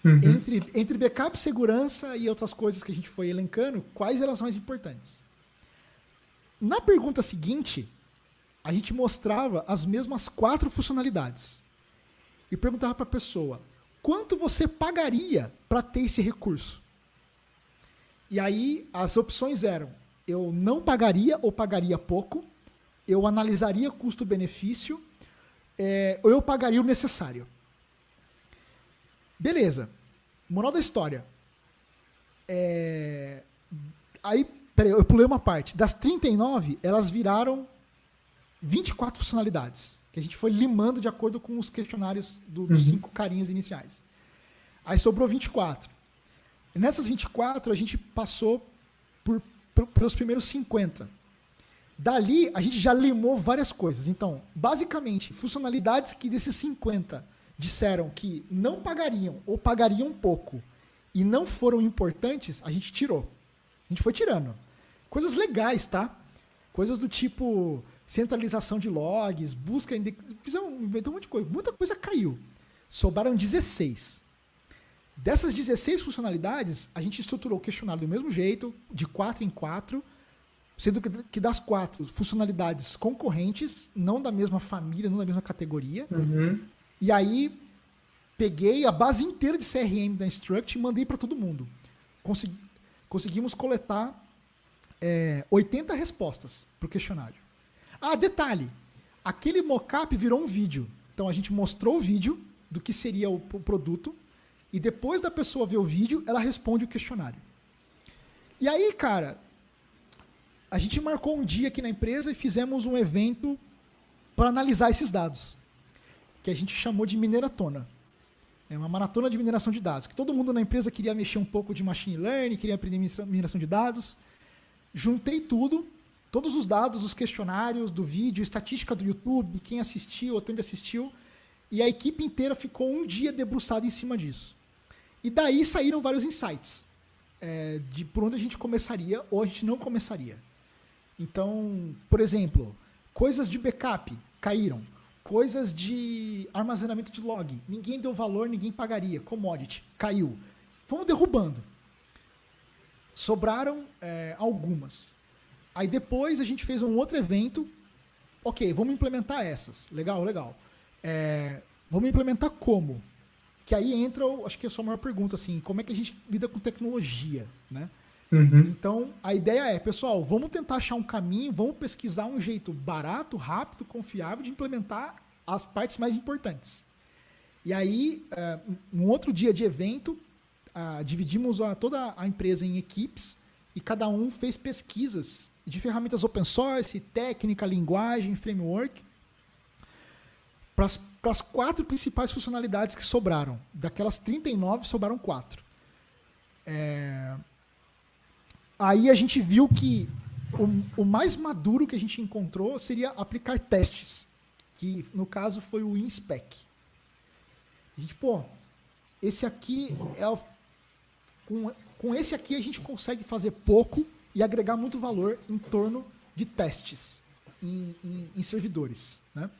Uhum. Entre, entre backup, segurança e outras coisas que a gente foi elencando, quais eram as mais importantes? Na pergunta seguinte, a gente mostrava as mesmas quatro funcionalidades e perguntava para a pessoa quanto você pagaria para ter esse recurso. E aí as opções eram: eu não pagaria ou pagaria pouco, eu analisaria custo-benefício, é, ou eu pagaria o necessário. Beleza. Moral da história. É... Aí, peraí, eu pulei uma parte. Das 39, elas viraram 24 funcionalidades. Que a gente foi limando de acordo com os questionários do, dos uhum. cinco carinhas iniciais. Aí sobrou 24. E nessas 24, a gente passou por, por, pelos primeiros 50. Dali, a gente já limou várias coisas. Então, basicamente, funcionalidades que desses 50 disseram que não pagariam ou pagariam pouco e não foram importantes, a gente tirou. A gente foi tirando. Coisas legais, tá? Coisas do tipo centralização de logs, busca. Fizeram, inventou um monte de coisa. Muita coisa caiu. Sobraram 16. Dessas 16 funcionalidades, a gente estruturou o questionário do mesmo jeito, de 4 em 4, sendo que das quatro funcionalidades concorrentes, não da mesma família, não da mesma categoria. Uhum. E aí peguei a base inteira de CRM da Instruct e mandei para todo mundo. Consegui, conseguimos coletar é, 80 respostas para o questionário. Ah, detalhe: aquele mockup virou um vídeo. Então a gente mostrou o vídeo do que seria o, produto e depois da pessoa ver o vídeo, ela responde o questionário. E aí, cara, a gente marcou um dia aqui na empresa e fizemos um evento para analisar esses dados que a gente chamou de mineratona. É uma maratona de mineração de dados. Que todo mundo na empresa queria mexer um pouco de machine learning, queria aprender mineração de dados. Juntei tudo, todos os dados, os questionários do vídeo, estatística do YouTube, quem assistiu, onde assistiu, e a equipe inteira ficou um dia debruçada em cima disso. E daí saíram vários insights é, de por onde a gente começaria ou a gente não começaria. Então, por exemplo, coisas de backup caíram Coisas de armazenamento de log. Ninguém deu valor, ninguém pagaria. Commodity, caiu. Fomos derrubando. Sobraram é, algumas. Aí depois a gente fez um outro evento. Ok, vamos implementar essas. Legal, legal. É, vamos implementar como? Que aí entra, acho que é a sua maior pergunta, assim, como é que a gente lida com tecnologia, né? Uhum. Então, a ideia é, pessoal, vamos tentar achar um caminho, vamos pesquisar um jeito barato, rápido, confiável de implementar as partes mais importantes. E aí, uh, um outro dia de evento, uh, dividimos a, toda a empresa em equipes e cada um fez pesquisas de ferramentas open source, técnica, linguagem, framework, para as quatro principais funcionalidades que sobraram. Daquelas 39, sobraram quatro. É, Aí a gente viu que o, o mais maduro que a gente encontrou seria aplicar testes, que no caso foi o InSpec. A gente, pô, esse aqui é o, com, com esse aqui a gente consegue fazer pouco e agregar muito valor em torno de testes em, em, em servidores, né?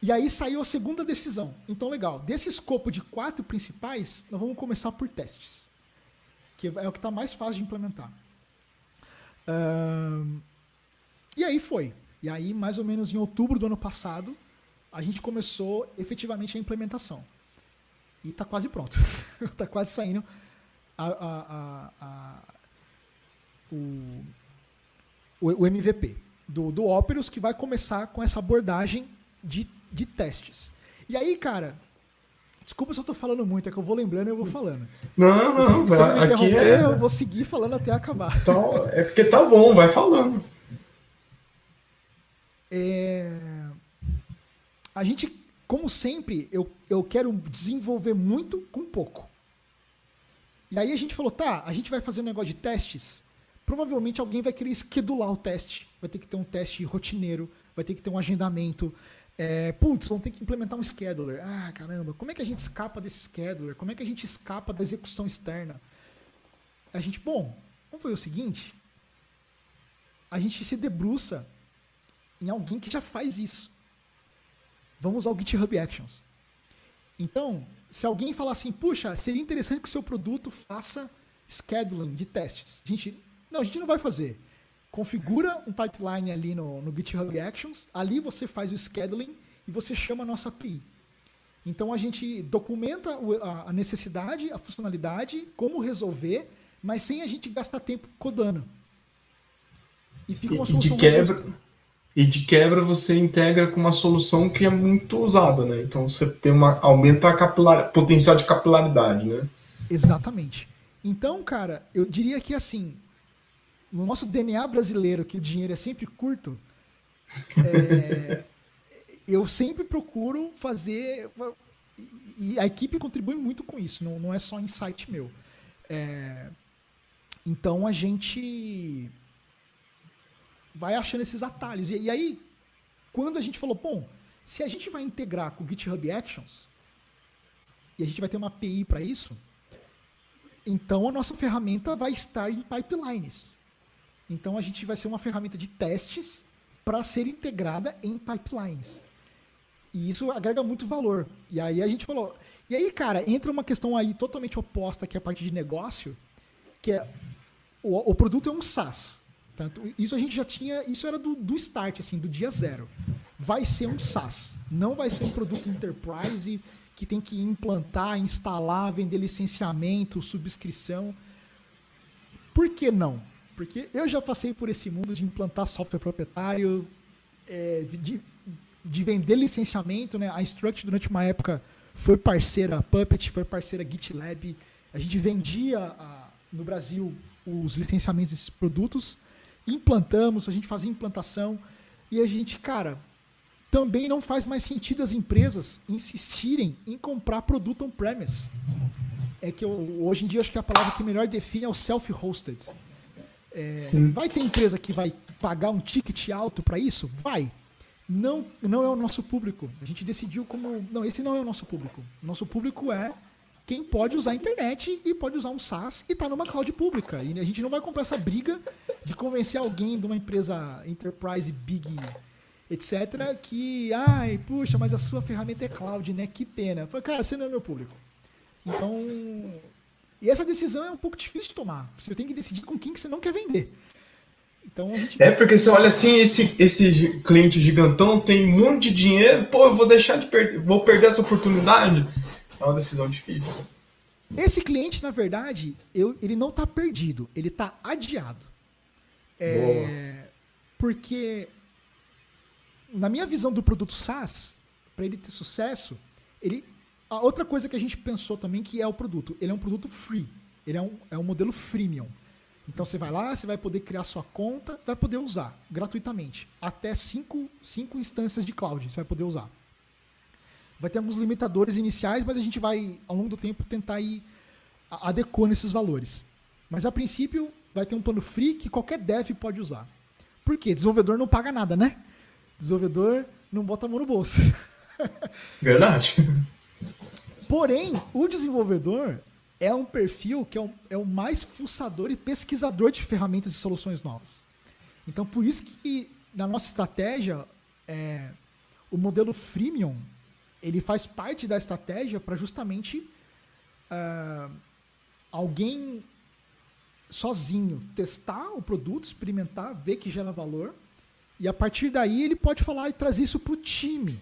E aí saiu a segunda decisão. Então, legal. Desse escopo de quatro principais, nós vamos começar por testes que é o que está mais fácil de implementar. E aí foi. E aí, mais ou menos em outubro do ano passado, a gente começou efetivamente a implementação. E está quase pronto. Está quase saindo a, a, a, o, o, MVP do, do Operus, que vai começar com essa abordagem de, de testes. E aí, cara, Desculpa se eu tô falando muito, é que eu vou lembrando e eu vou falando. Não, se, não, se você me aqui é... eu vou seguir falando até acabar. Então, é porque tá bom, vai falando. É... A gente, como sempre, eu, eu quero desenvolver muito com pouco. E aí a gente falou, tá, a gente vai fazer um negócio de testes. Provavelmente alguém vai querer esquedular o teste. Vai ter que ter um teste rotineiro, vai ter que ter um agendamento. É, putz, vamos ter que implementar um scheduler. Ah, caramba, como é que a gente escapa desse scheduler? Como é que a gente escapa da execução externa? A gente, bom, vamos fazer o seguinte: a gente se debruça em alguém que já faz isso. Vamos usar o GitHub Actions. Então, se alguém falar assim, puxa, seria interessante que o seu produto faça scheduling de testes. Gente, não, a gente não vai fazer. Configura um pipeline ali no, no GitHub Actions, ali você faz o scheduling e você chama a nossa API. Então a gente documenta a necessidade, a funcionalidade, como resolver, mas sem a gente gastar tempo codando. E fica uma solução e de quebra, e de quebra você integra com uma solução que é muito usada, né? Então você tem uma aumenta a capilar, potencial de capilaridade, né? Exatamente. Então, cara, eu diria que assim, no nosso DNA brasileiro, que o dinheiro é sempre curto, é, eu sempre procuro fazer. E a equipe contribui muito com isso, não, não é só insight meu. É, então a gente vai achando esses atalhos. E, e, aí, quando a gente falou, bom, se a gente vai integrar com o GitHub Actions, e a gente vai ter uma API para isso, então a nossa ferramenta vai estar em pipelines. Então a gente vai ser uma ferramenta de testes para ser integrada em pipelines. E isso agrega muito valor. E aí a gente falou. E aí, cara, entra uma questão aí totalmente oposta, que é a parte de negócio, que é o, o produto é um SaaS. Tanto, isso a gente já tinha, isso era do, do start, assim, do dia zero. Vai ser um SaaS, não vai ser um produto enterprise que tem que implantar, instalar, vender licenciamento, subscrição. Por que não? Porque eu já passei por esse mundo de implantar software proprietário, é, de, de vender licenciamento, né? A Struct durante uma época foi parceira Puppet, foi parceira GitLab. A gente vendia a, no Brasil os licenciamentos desses produtos implantamos, a gente fazia implantação e a gente, cara, também não faz mais sentido as empresas insistirem em comprar produto on-premise. É que eu, hoje em dia acho que a palavra que melhor define é o self-hosted. É, vai ter empresa que vai pagar um ticket alto para isso? Vai. Não, não é o nosso público. A gente decidiu como. Não, esse não é o nosso público. Nosso público é quem pode usar a internet e pode usar um SaaS e está numa cloud pública. E a gente não vai comprar essa briga de convencer alguém de uma empresa enterprise big, etc., que, ai, puxa, mas a sua ferramenta é cloud, né? Que pena. Falei, cara, você não é meu público. Então, e essa decisão é um pouco difícil de tomar. Você tem que decidir com quem que você não quer vender. Então a gente... É porque você olha assim, esse, esse cliente gigantão tem um monte de dinheiro, pô, eu vou deixar de perder, vou perder essa oportunidade. É uma decisão difícil. Esse cliente, na verdade, eu, ele não está perdido, ele está adiado. É, porque, na minha visão do produto SaaS, para ele ter sucesso, ele, a outra coisa que a gente pensou também que é o produto, ele é um produto free, ele é um, é um modelo freemium. Então você vai lá, você vai poder criar sua conta, vai poder usar gratuitamente. Até cinco, cinco instâncias de cloud você vai poder usar vai ter alguns limitadores iniciais, mas a gente vai, ao longo do tempo, tentar ir adequando esses valores. Mas a princípio, vai ter um plano free que qualquer dev pode usar. Por quê? Desenvolvedor não paga nada, né? Desenvolvedor não bota a mão no bolso. Verdade. Porém, o desenvolvedor é um perfil que é o, é o mais fuçador e pesquisador de ferramentas e soluções novas. Então, por isso que na nossa estratégia, é, o modelo freemium ele faz parte da estratégia para justamente uh, alguém sozinho testar o produto, experimentar, ver que gera valor, e a partir daí ele pode falar e trazer isso para o time.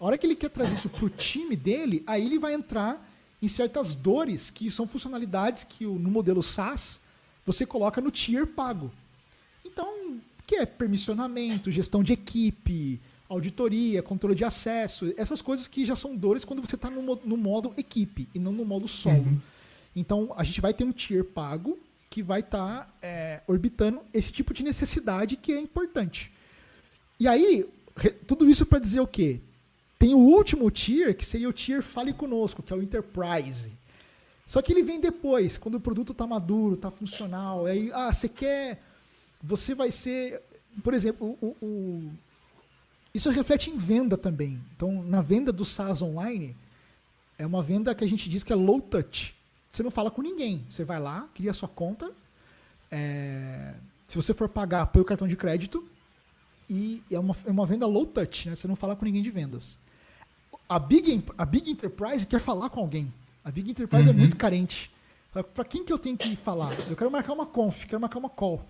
A hora que ele quer trazer isso para o time dele, aí ele vai entrar em certas dores que são funcionalidades que no modelo SaaS você coloca no tier pago. Então, que é permissionamento, gestão de equipe, auditoria, controle de acesso, essas coisas que já são dores quando você está no, no, modo equipe e não no modo solo. Uhum. Então a gente vai ter um tier pago que vai estar tá, é, orbitando esse tipo de necessidade que é importante. E aí, tudo isso para dizer o quê? Tem o último tier, que seria o tier Fale Conosco, que é o Enterprise. Só que ele vem depois, quando o produto está maduro, está funcional. Aí, ah, você quer. Você vai ser. Por exemplo, o, o isso reflete em venda também. Então, na venda do SaaS online, é uma venda que a gente diz que é low touch. Você não fala com ninguém. Você vai lá, cria sua conta. É... Se você for pagar, põe o cartão de crédito. E é uma, é uma venda low touch, né? Você não fala com ninguém de vendas. A Big, a Big Enterprise quer falar com alguém. A Big Enterprise é uhum. é muito carente. Para quem que eu tenho que falar? Eu quero marcar uma conf, quero marcar uma call.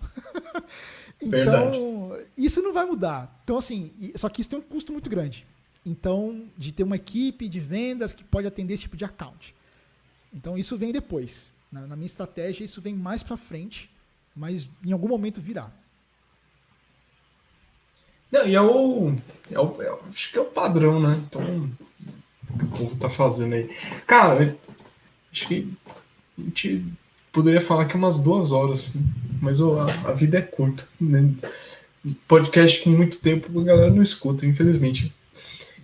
então, Verdade. isso não vai mudar. Então, assim, só que isso tem um custo muito grande. Então, de ter uma equipe de vendas que pode atender esse tipo de account. Então, isso vem depois. Na, na minha estratégia, isso vem mais para frente, mas em algum momento virá. Não, e é o, é o, é, Acho que é o padrão, né? Então, o que o povo tá fazendo aí. Cara, acho que a gente poderia falar aqui umas duas horas, assim, mas oh, a, a, vida é curta. Né? Podcast com muito tempo a galera não escuta, infelizmente.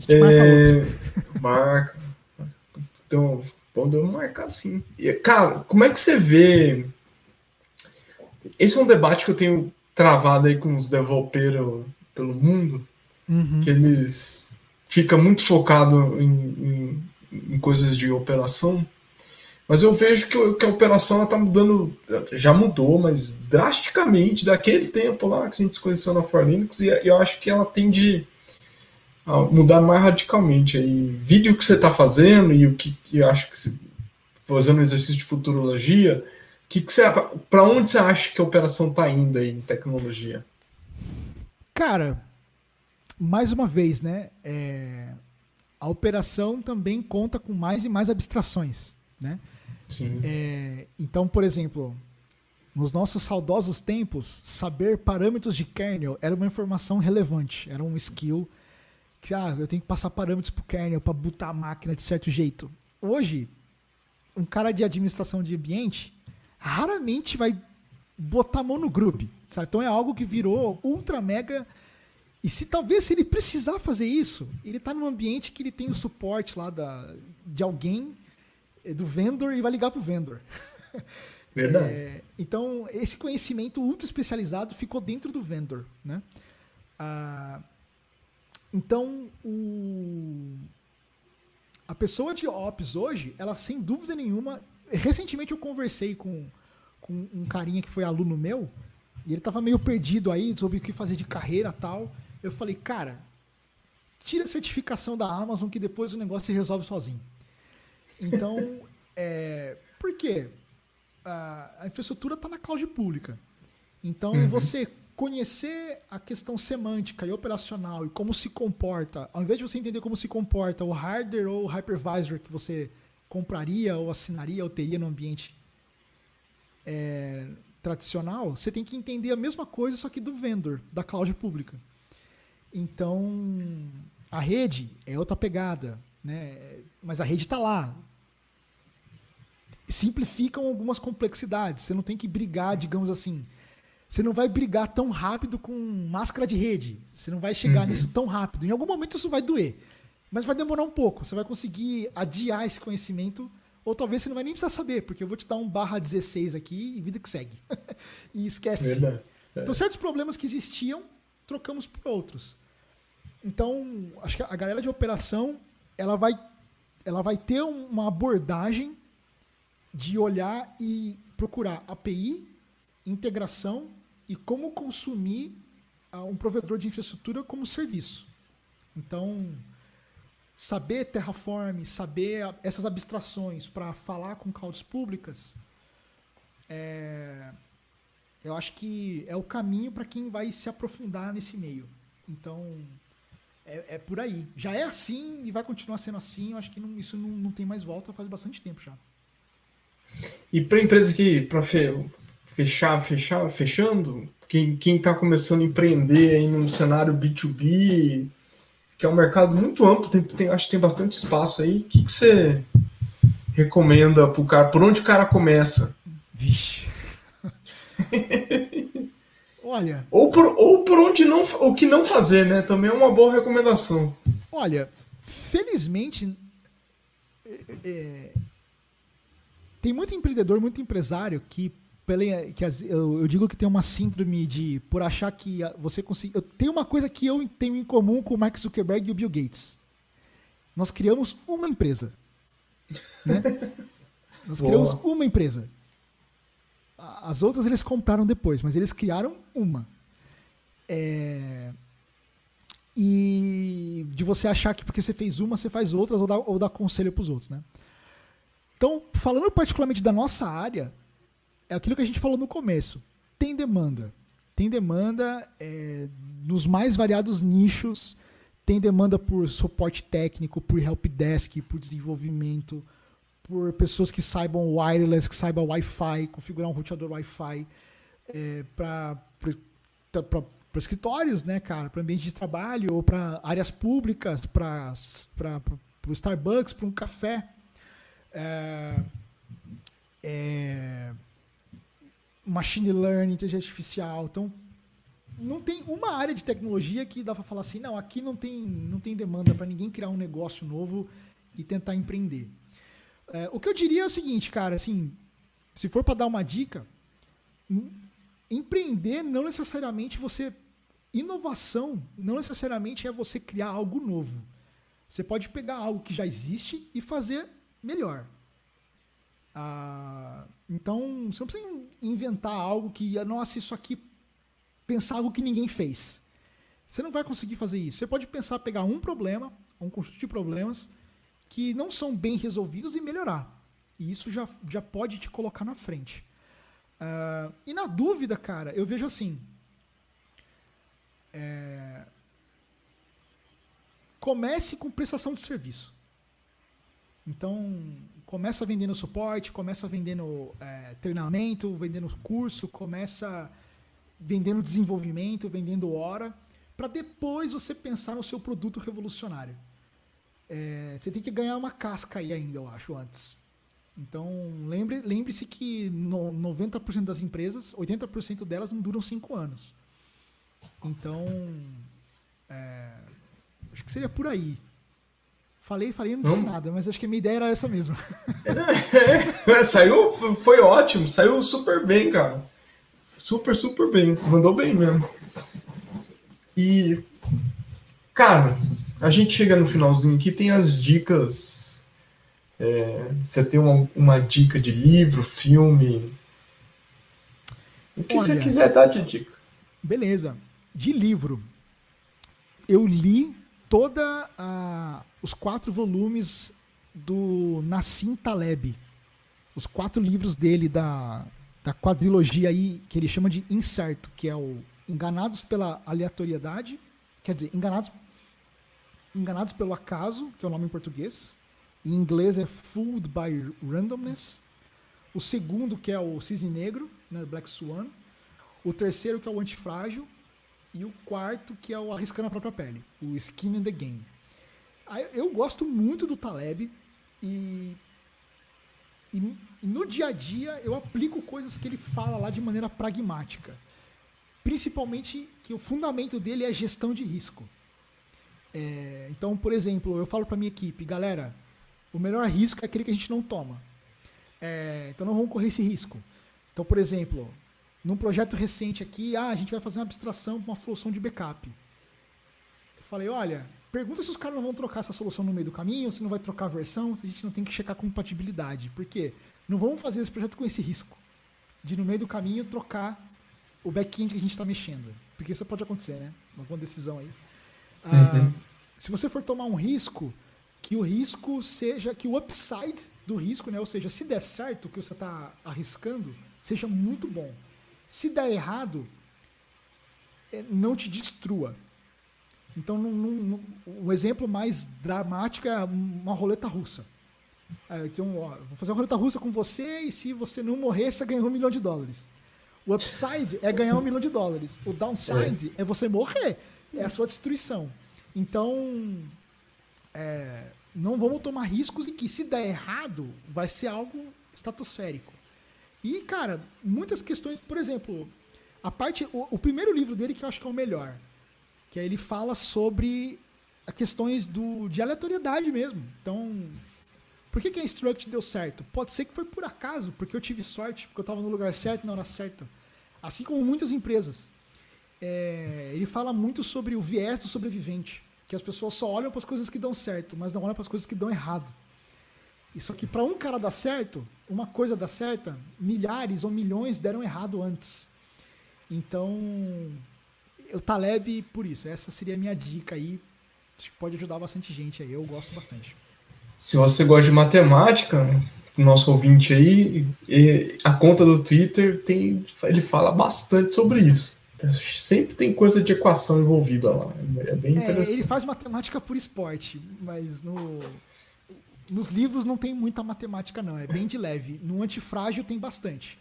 É, marca. Então, podemos marcar sim. Cara, como é que você vê? Esse é um debate que eu tenho travado aí com os developers pelo mundo, uhum. que eles ficam muito focados em, em, em coisas de operação mas eu vejo que, que a operação está mudando, já mudou, mas drasticamente daquele tempo lá que a gente se conheceu na Forlinux, e eu acho que ela tende a mudar mais radicalmente. Aí, vídeo que você está fazendo e o que, que eu acho que você, fazendo um exercício de futurologia, que que você, para onde você acha que a operação está indo aí em tecnologia? Cara, mais uma vez, né? É, a operação também conta com mais e mais abstrações, né? É, então, por exemplo, nos nossos saudosos tempos, saber parâmetros de kernel era uma informação relevante, era um skill que ah, eu tenho que passar parâmetros para o kernel para botar a máquina de certo jeito. Hoje, um cara de administração de ambiente raramente vai botar a mão no group, sabe? Então é algo que virou ultra mega e se talvez se ele precisar fazer isso, ele está num ambiente que ele tem o suporte lá da, de alguém é do vendor e vai ligar para o vendor. Verdade. É, então, esse conhecimento ultra especializado ficou dentro do vendor. Né? Ah, então, o, a pessoa de Ops hoje, ela sem dúvida nenhuma. Recentemente eu conversei com, com um carinha que foi aluno meu, e ele estava meio perdido aí sobre o que fazer de carreira tal. Eu falei, cara, tira a certificação da Amazon que depois o negócio se resolve sozinho. Então, é, por quê? A, a infraestrutura está na cloud pública. Então, uhum. você conhecer a questão semântica e operacional e como se comporta, ao invés de você entender como se comporta o hardware ou o hypervisor que você compraria ou assinaria ou teria no ambiente é, tradicional, você tem que entender a mesma coisa, só que do vendor, da cloud pública. Então, a rede é outra pegada, né? mas a rede está lá. Simplificam algumas complexidades. Você não tem que brigar, digamos assim. Você não vai brigar tão rápido com máscara de rede. Você não vai chegar uhum. nisso tão rápido. Em algum momento isso vai doer. Mas vai demorar um pouco. Você vai conseguir adiar esse conhecimento. Ou talvez você não vai nem precisar saber, porque eu vou te dar um barra 16 aqui e vida que segue. e esquece. Verdade. Então, certos problemas que existiam, trocamos por outros. Então, acho que a galera de operação ela vai, ela vai ter uma abordagem de olhar e procurar API, integração e como consumir uh, um provedor de infraestrutura como serviço. Então, saber Terraform, saber essas abstrações para falar com clouds públicas, é, eu acho que é o caminho para quem vai se aprofundar nesse meio. Então, é, é, por aí. Já é assim e vai continuar sendo assim. Eu acho que não, isso não, não tem mais volta faz bastante tempo já. E para empresas que, para fechar, fechar, fechando, quem está começando a empreender aí no cenário B2B, que é um mercado muito amplo, tem, tem, acho que tem bastante espaço aí, o que, que você recomenda para o cara? Por onde o cara começa? Vixe. Olha. Ou por, ou por onde não. O que não fazer, né? Também é uma boa recomendação. Olha, felizmente. É, é, tem muito empreendedor, muito empresário que que eu, eu, digo que tem uma síndrome de por achar que você consegue. Tem uma coisa que eu tenho em comum com o Mark Zuckerberg e o Bill Gates. Nós criamos uma empresa. Né? Nós Boa. criamos uma empresa. As outras eles compraram depois, mas eles criaram uma. É... E de você achar que porque você fez uma, você faz outras ou dá, ou dá conselho para os outros, né? Então, falando particularmente da nossa área, é aquilo que a gente falou no começo. Tem demanda. Tem demanda é, nos mais variados nichos. Tem demanda por suporte técnico, por helpdesk, por desenvolvimento, por pessoas que saibam wireless, que saibam Wi-Fi, configurar um roteador Wi-Fi é, para escritórios, né, cara, para ambiente de trabalho ou para áreas públicas, para o Starbucks, para um café. É, é, machine learning, inteligência artificial. Então, não tem uma área de tecnologia que dá para falar assim, não, aqui não tem, não tem demanda para ninguém criar um negócio novo e tentar empreender. É, o que eu diria é o seguinte, cara, assim, se for para dar uma dica, empreender não necessariamente você inovação não necessariamente é você criar algo novo. Você pode pegar algo que já existe e fazer melhor. Ah, então, você não precisa inventar algo que, nossa, isso aqui, pensar algo que ninguém fez. Você não vai conseguir fazer isso. Você pode pensar, pegar um problema, um conjunto de problemas que não são bem resolvidos e melhorar. E isso já, já pode te colocar na frente. Uh, e na dúvida, cara, eu vejo assim. É, comece com prestação de serviço. Então, começa vendendo suporte, começa vendendo é, treinamento, vendendo curso, começa vendendo desenvolvimento, vendendo hora, para depois você pensar no seu produto revolucionário. É, você tem que ganhar uma casca aí ainda, eu acho, antes. Então, lembre, lembre-se que no, 90% das empresas, 80% delas não duram 5 anos. Então, é, acho que seria por aí. Falei, falei, não disse nada, mas acho que a minha ideia era essa mesmo. É, é, saiu, foi ótimo, saiu super bem, cara. Super, super bem. Mandou bem mesmo. E, cara, a gente chega no finalzinho aqui, tem as dicas. É, você tem uma, uma dica de livro, filme. O que Olha, você quiser dar de dica. Beleza. De livro. Eu li toda a os quatro volumes do Nassim Taleb. Os quatro livros dele da, da quadrilogia aí, que ele chama de Incerto, que é o Enganados pela Aleatoriedade, quer dizer, Enganados, enganados pelo Acaso, que é o nome em português. Em inglês é Fooled by Randomness. O segundo, que é o Cisne Negro, né, Black Swan. O terceiro, que é o Antifrágil. E o quarto, que é o Arriscando a Própria Pele, o Skin in the Game. Eu gosto muito do Taleb e, e no dia a dia eu aplico coisas que ele fala lá de maneira pragmática. Principalmente que o fundamento dele é gestão de risco. É, então, por exemplo, eu falo para minha equipe, galera, o melhor risco é aquele que a gente não toma. É, então não vamos correr esse risco. Então, por exemplo, num projeto recente aqui, ah, a gente vai fazer uma abstração para uma solução de backup. Eu falei, olha, Pergunta se os caras não vão trocar essa solução no meio do caminho, se não vai trocar a versão, se a gente não tem que checar compatibilidade. Por quê? Não vamos fazer esse projeto com esse risco de no meio do caminho trocar o back-end que a gente está mexendo. Porque isso pode acontecer, né? Uma boa decisão aí. Ah, uhum. se você for tomar um risco, que o risco seja, que o upside do risco, né? Ou seja, se der certo o que você está arriscando, seja muito bom. Se der errado, é, não te destrua. Então, num, num, o exemplo mais dramático é uma roleta russa. É, então, ó, vou fazer uma roleta russa com você e se você não morrer, você ganha um milhão de dólares. O upside é ganhar um milhão de dólares. O downside é, é você morrer. É a sua destruição. Então, é, não vamos tomar riscos em que, se der errado, vai ser algo estratosférico. E, cara, muitas questões, por exemplo, a parte. O, o primeiro livro dele que eu acho que é o melhor, que ele fala sobre questões do, de aleatoriedade mesmo. Então, Por que, que a Instruct deu certo? Pode ser que foi por acaso, porque eu tive sorte, porque eu estava no lugar certo na hora certa. Assim como muitas empresas. É, ele fala muito sobre o viés do sobrevivente. Que as pessoas só olham para as coisas que dão certo, mas não olham para as coisas que dão errado. Isso aqui, para um cara dar certo, uma coisa dar certa, milhares ou milhões deram errado antes. Então, o Taleb, por isso, essa seria a minha dica aí. Pode ajudar bastante gente aí, eu gosto bastante. Se você gosta de matemática, nosso ouvinte aí, a conta do Twitter tem, ele fala bastante sobre isso. Sempre tem coisa de equação envolvida lá. É bem interessante. É, ele faz matemática por esporte, mas no, nos livros não tem muita matemática, não. É bem de leve. No antifrágil tem bastante.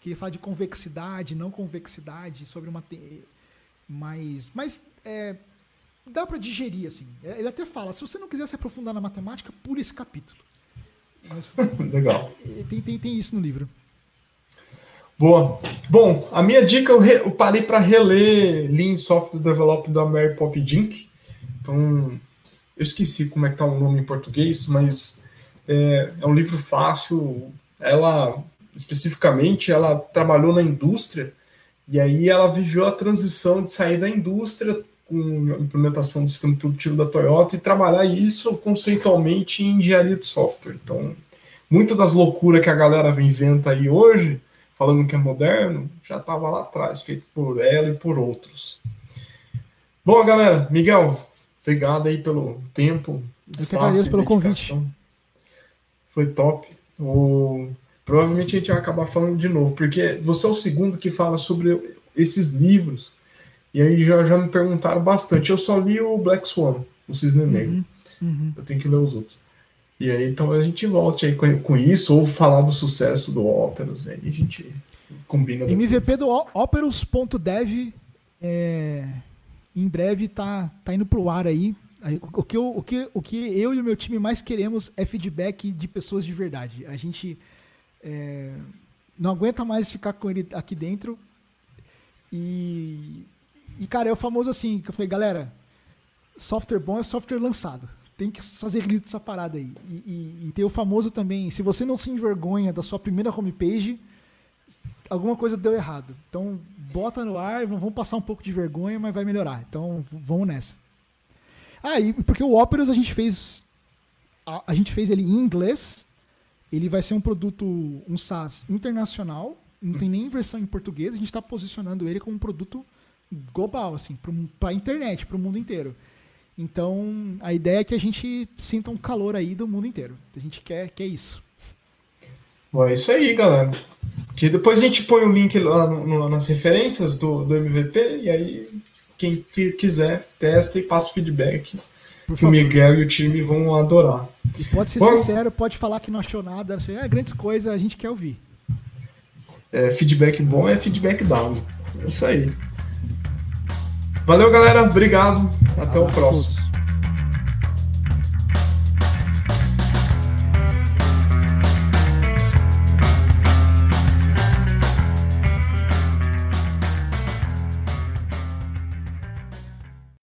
Que ele fala de convexidade, não convexidade, sobre uma. Mas. Mas é, dá para digerir, assim. Ele até fala: se você não quiser se aprofundar na matemática, pule esse capítulo. Mas, Legal. Tem, tem, tem isso no livro. Boa. Bom, a minha dica eu, re, eu parei para reler Lean Software Development da Mary Pop Dink. Então, eu esqueci como é que tá o nome em português, mas é, é um livro fácil. Ela, especificamente, ela trabalhou na indústria e aí ela viveu a transição de sair da indústria com a implementação do sistema produtivo da Toyota e trabalhar isso conceitualmente em engenharia de software. Então, muitas das loucuras que a galera inventa aí hoje, falando que é moderno, já estava lá atrás, feito por ela e por outros. Bom, galera, Miguel, Obrigado aí pelo tempo. Eu que agradeço pelo convite. Foi top. O... Provavelmente a gente vai acabar falando de novo, porque você é o segundo que fala sobre esses livros. E aí já, já me perguntaram bastante. Eu só li o Black Swan, o Cisne Negro. Uhum, uhum. Eu tenho que ler os outros. E aí então a gente volte aí com, com isso, ou falar do sucesso do Operos. Aí a gente combina. MVP do Operos.dev é em breve tá, tá indo pro ar aí. O que, eu, o, que, o que eu e o meu time mais queremos é feedback de pessoas de verdade. A gente é, não aguenta mais ficar com ele aqui dentro. E, e, cara, é o famoso assim, que eu falei, galera, software bom é software lançado. Tem que fazer grito dessa parada aí. E, e, e tem o famoso também, se você não se envergonha da sua primeira homepage, alguma coisa deu errado. Então, bota no ar, vamos passar um pouco de vergonha, mas vai melhorar. Então, vamos nessa. Ah, e porque o Operos a gente fez a, a, gente fez ele em inglês. Ele vai ser um produto, um SaaS internacional, não tem nem versão em português. A gente está posicionando ele como um produto global, assim, para a internet, para o mundo inteiro. Então, a ideia é que a gente sinta um calor aí do mundo inteiro. A gente quer, quer isso. Bom, é isso aí, galera. Que depois a gente põe o link lá no, no, nas referências do, do MVP e aí quem que quiser testa e passa feedback. Por que o Miguel e o time vão adorar. E pode ser Bom, sincero, pode falar que não achou nada, é grandes coisas, a gente quer ouvir. É, feedback bom é feedback dado. É isso aí. Valeu, galera. Obrigado. Até Abraço. o próximo.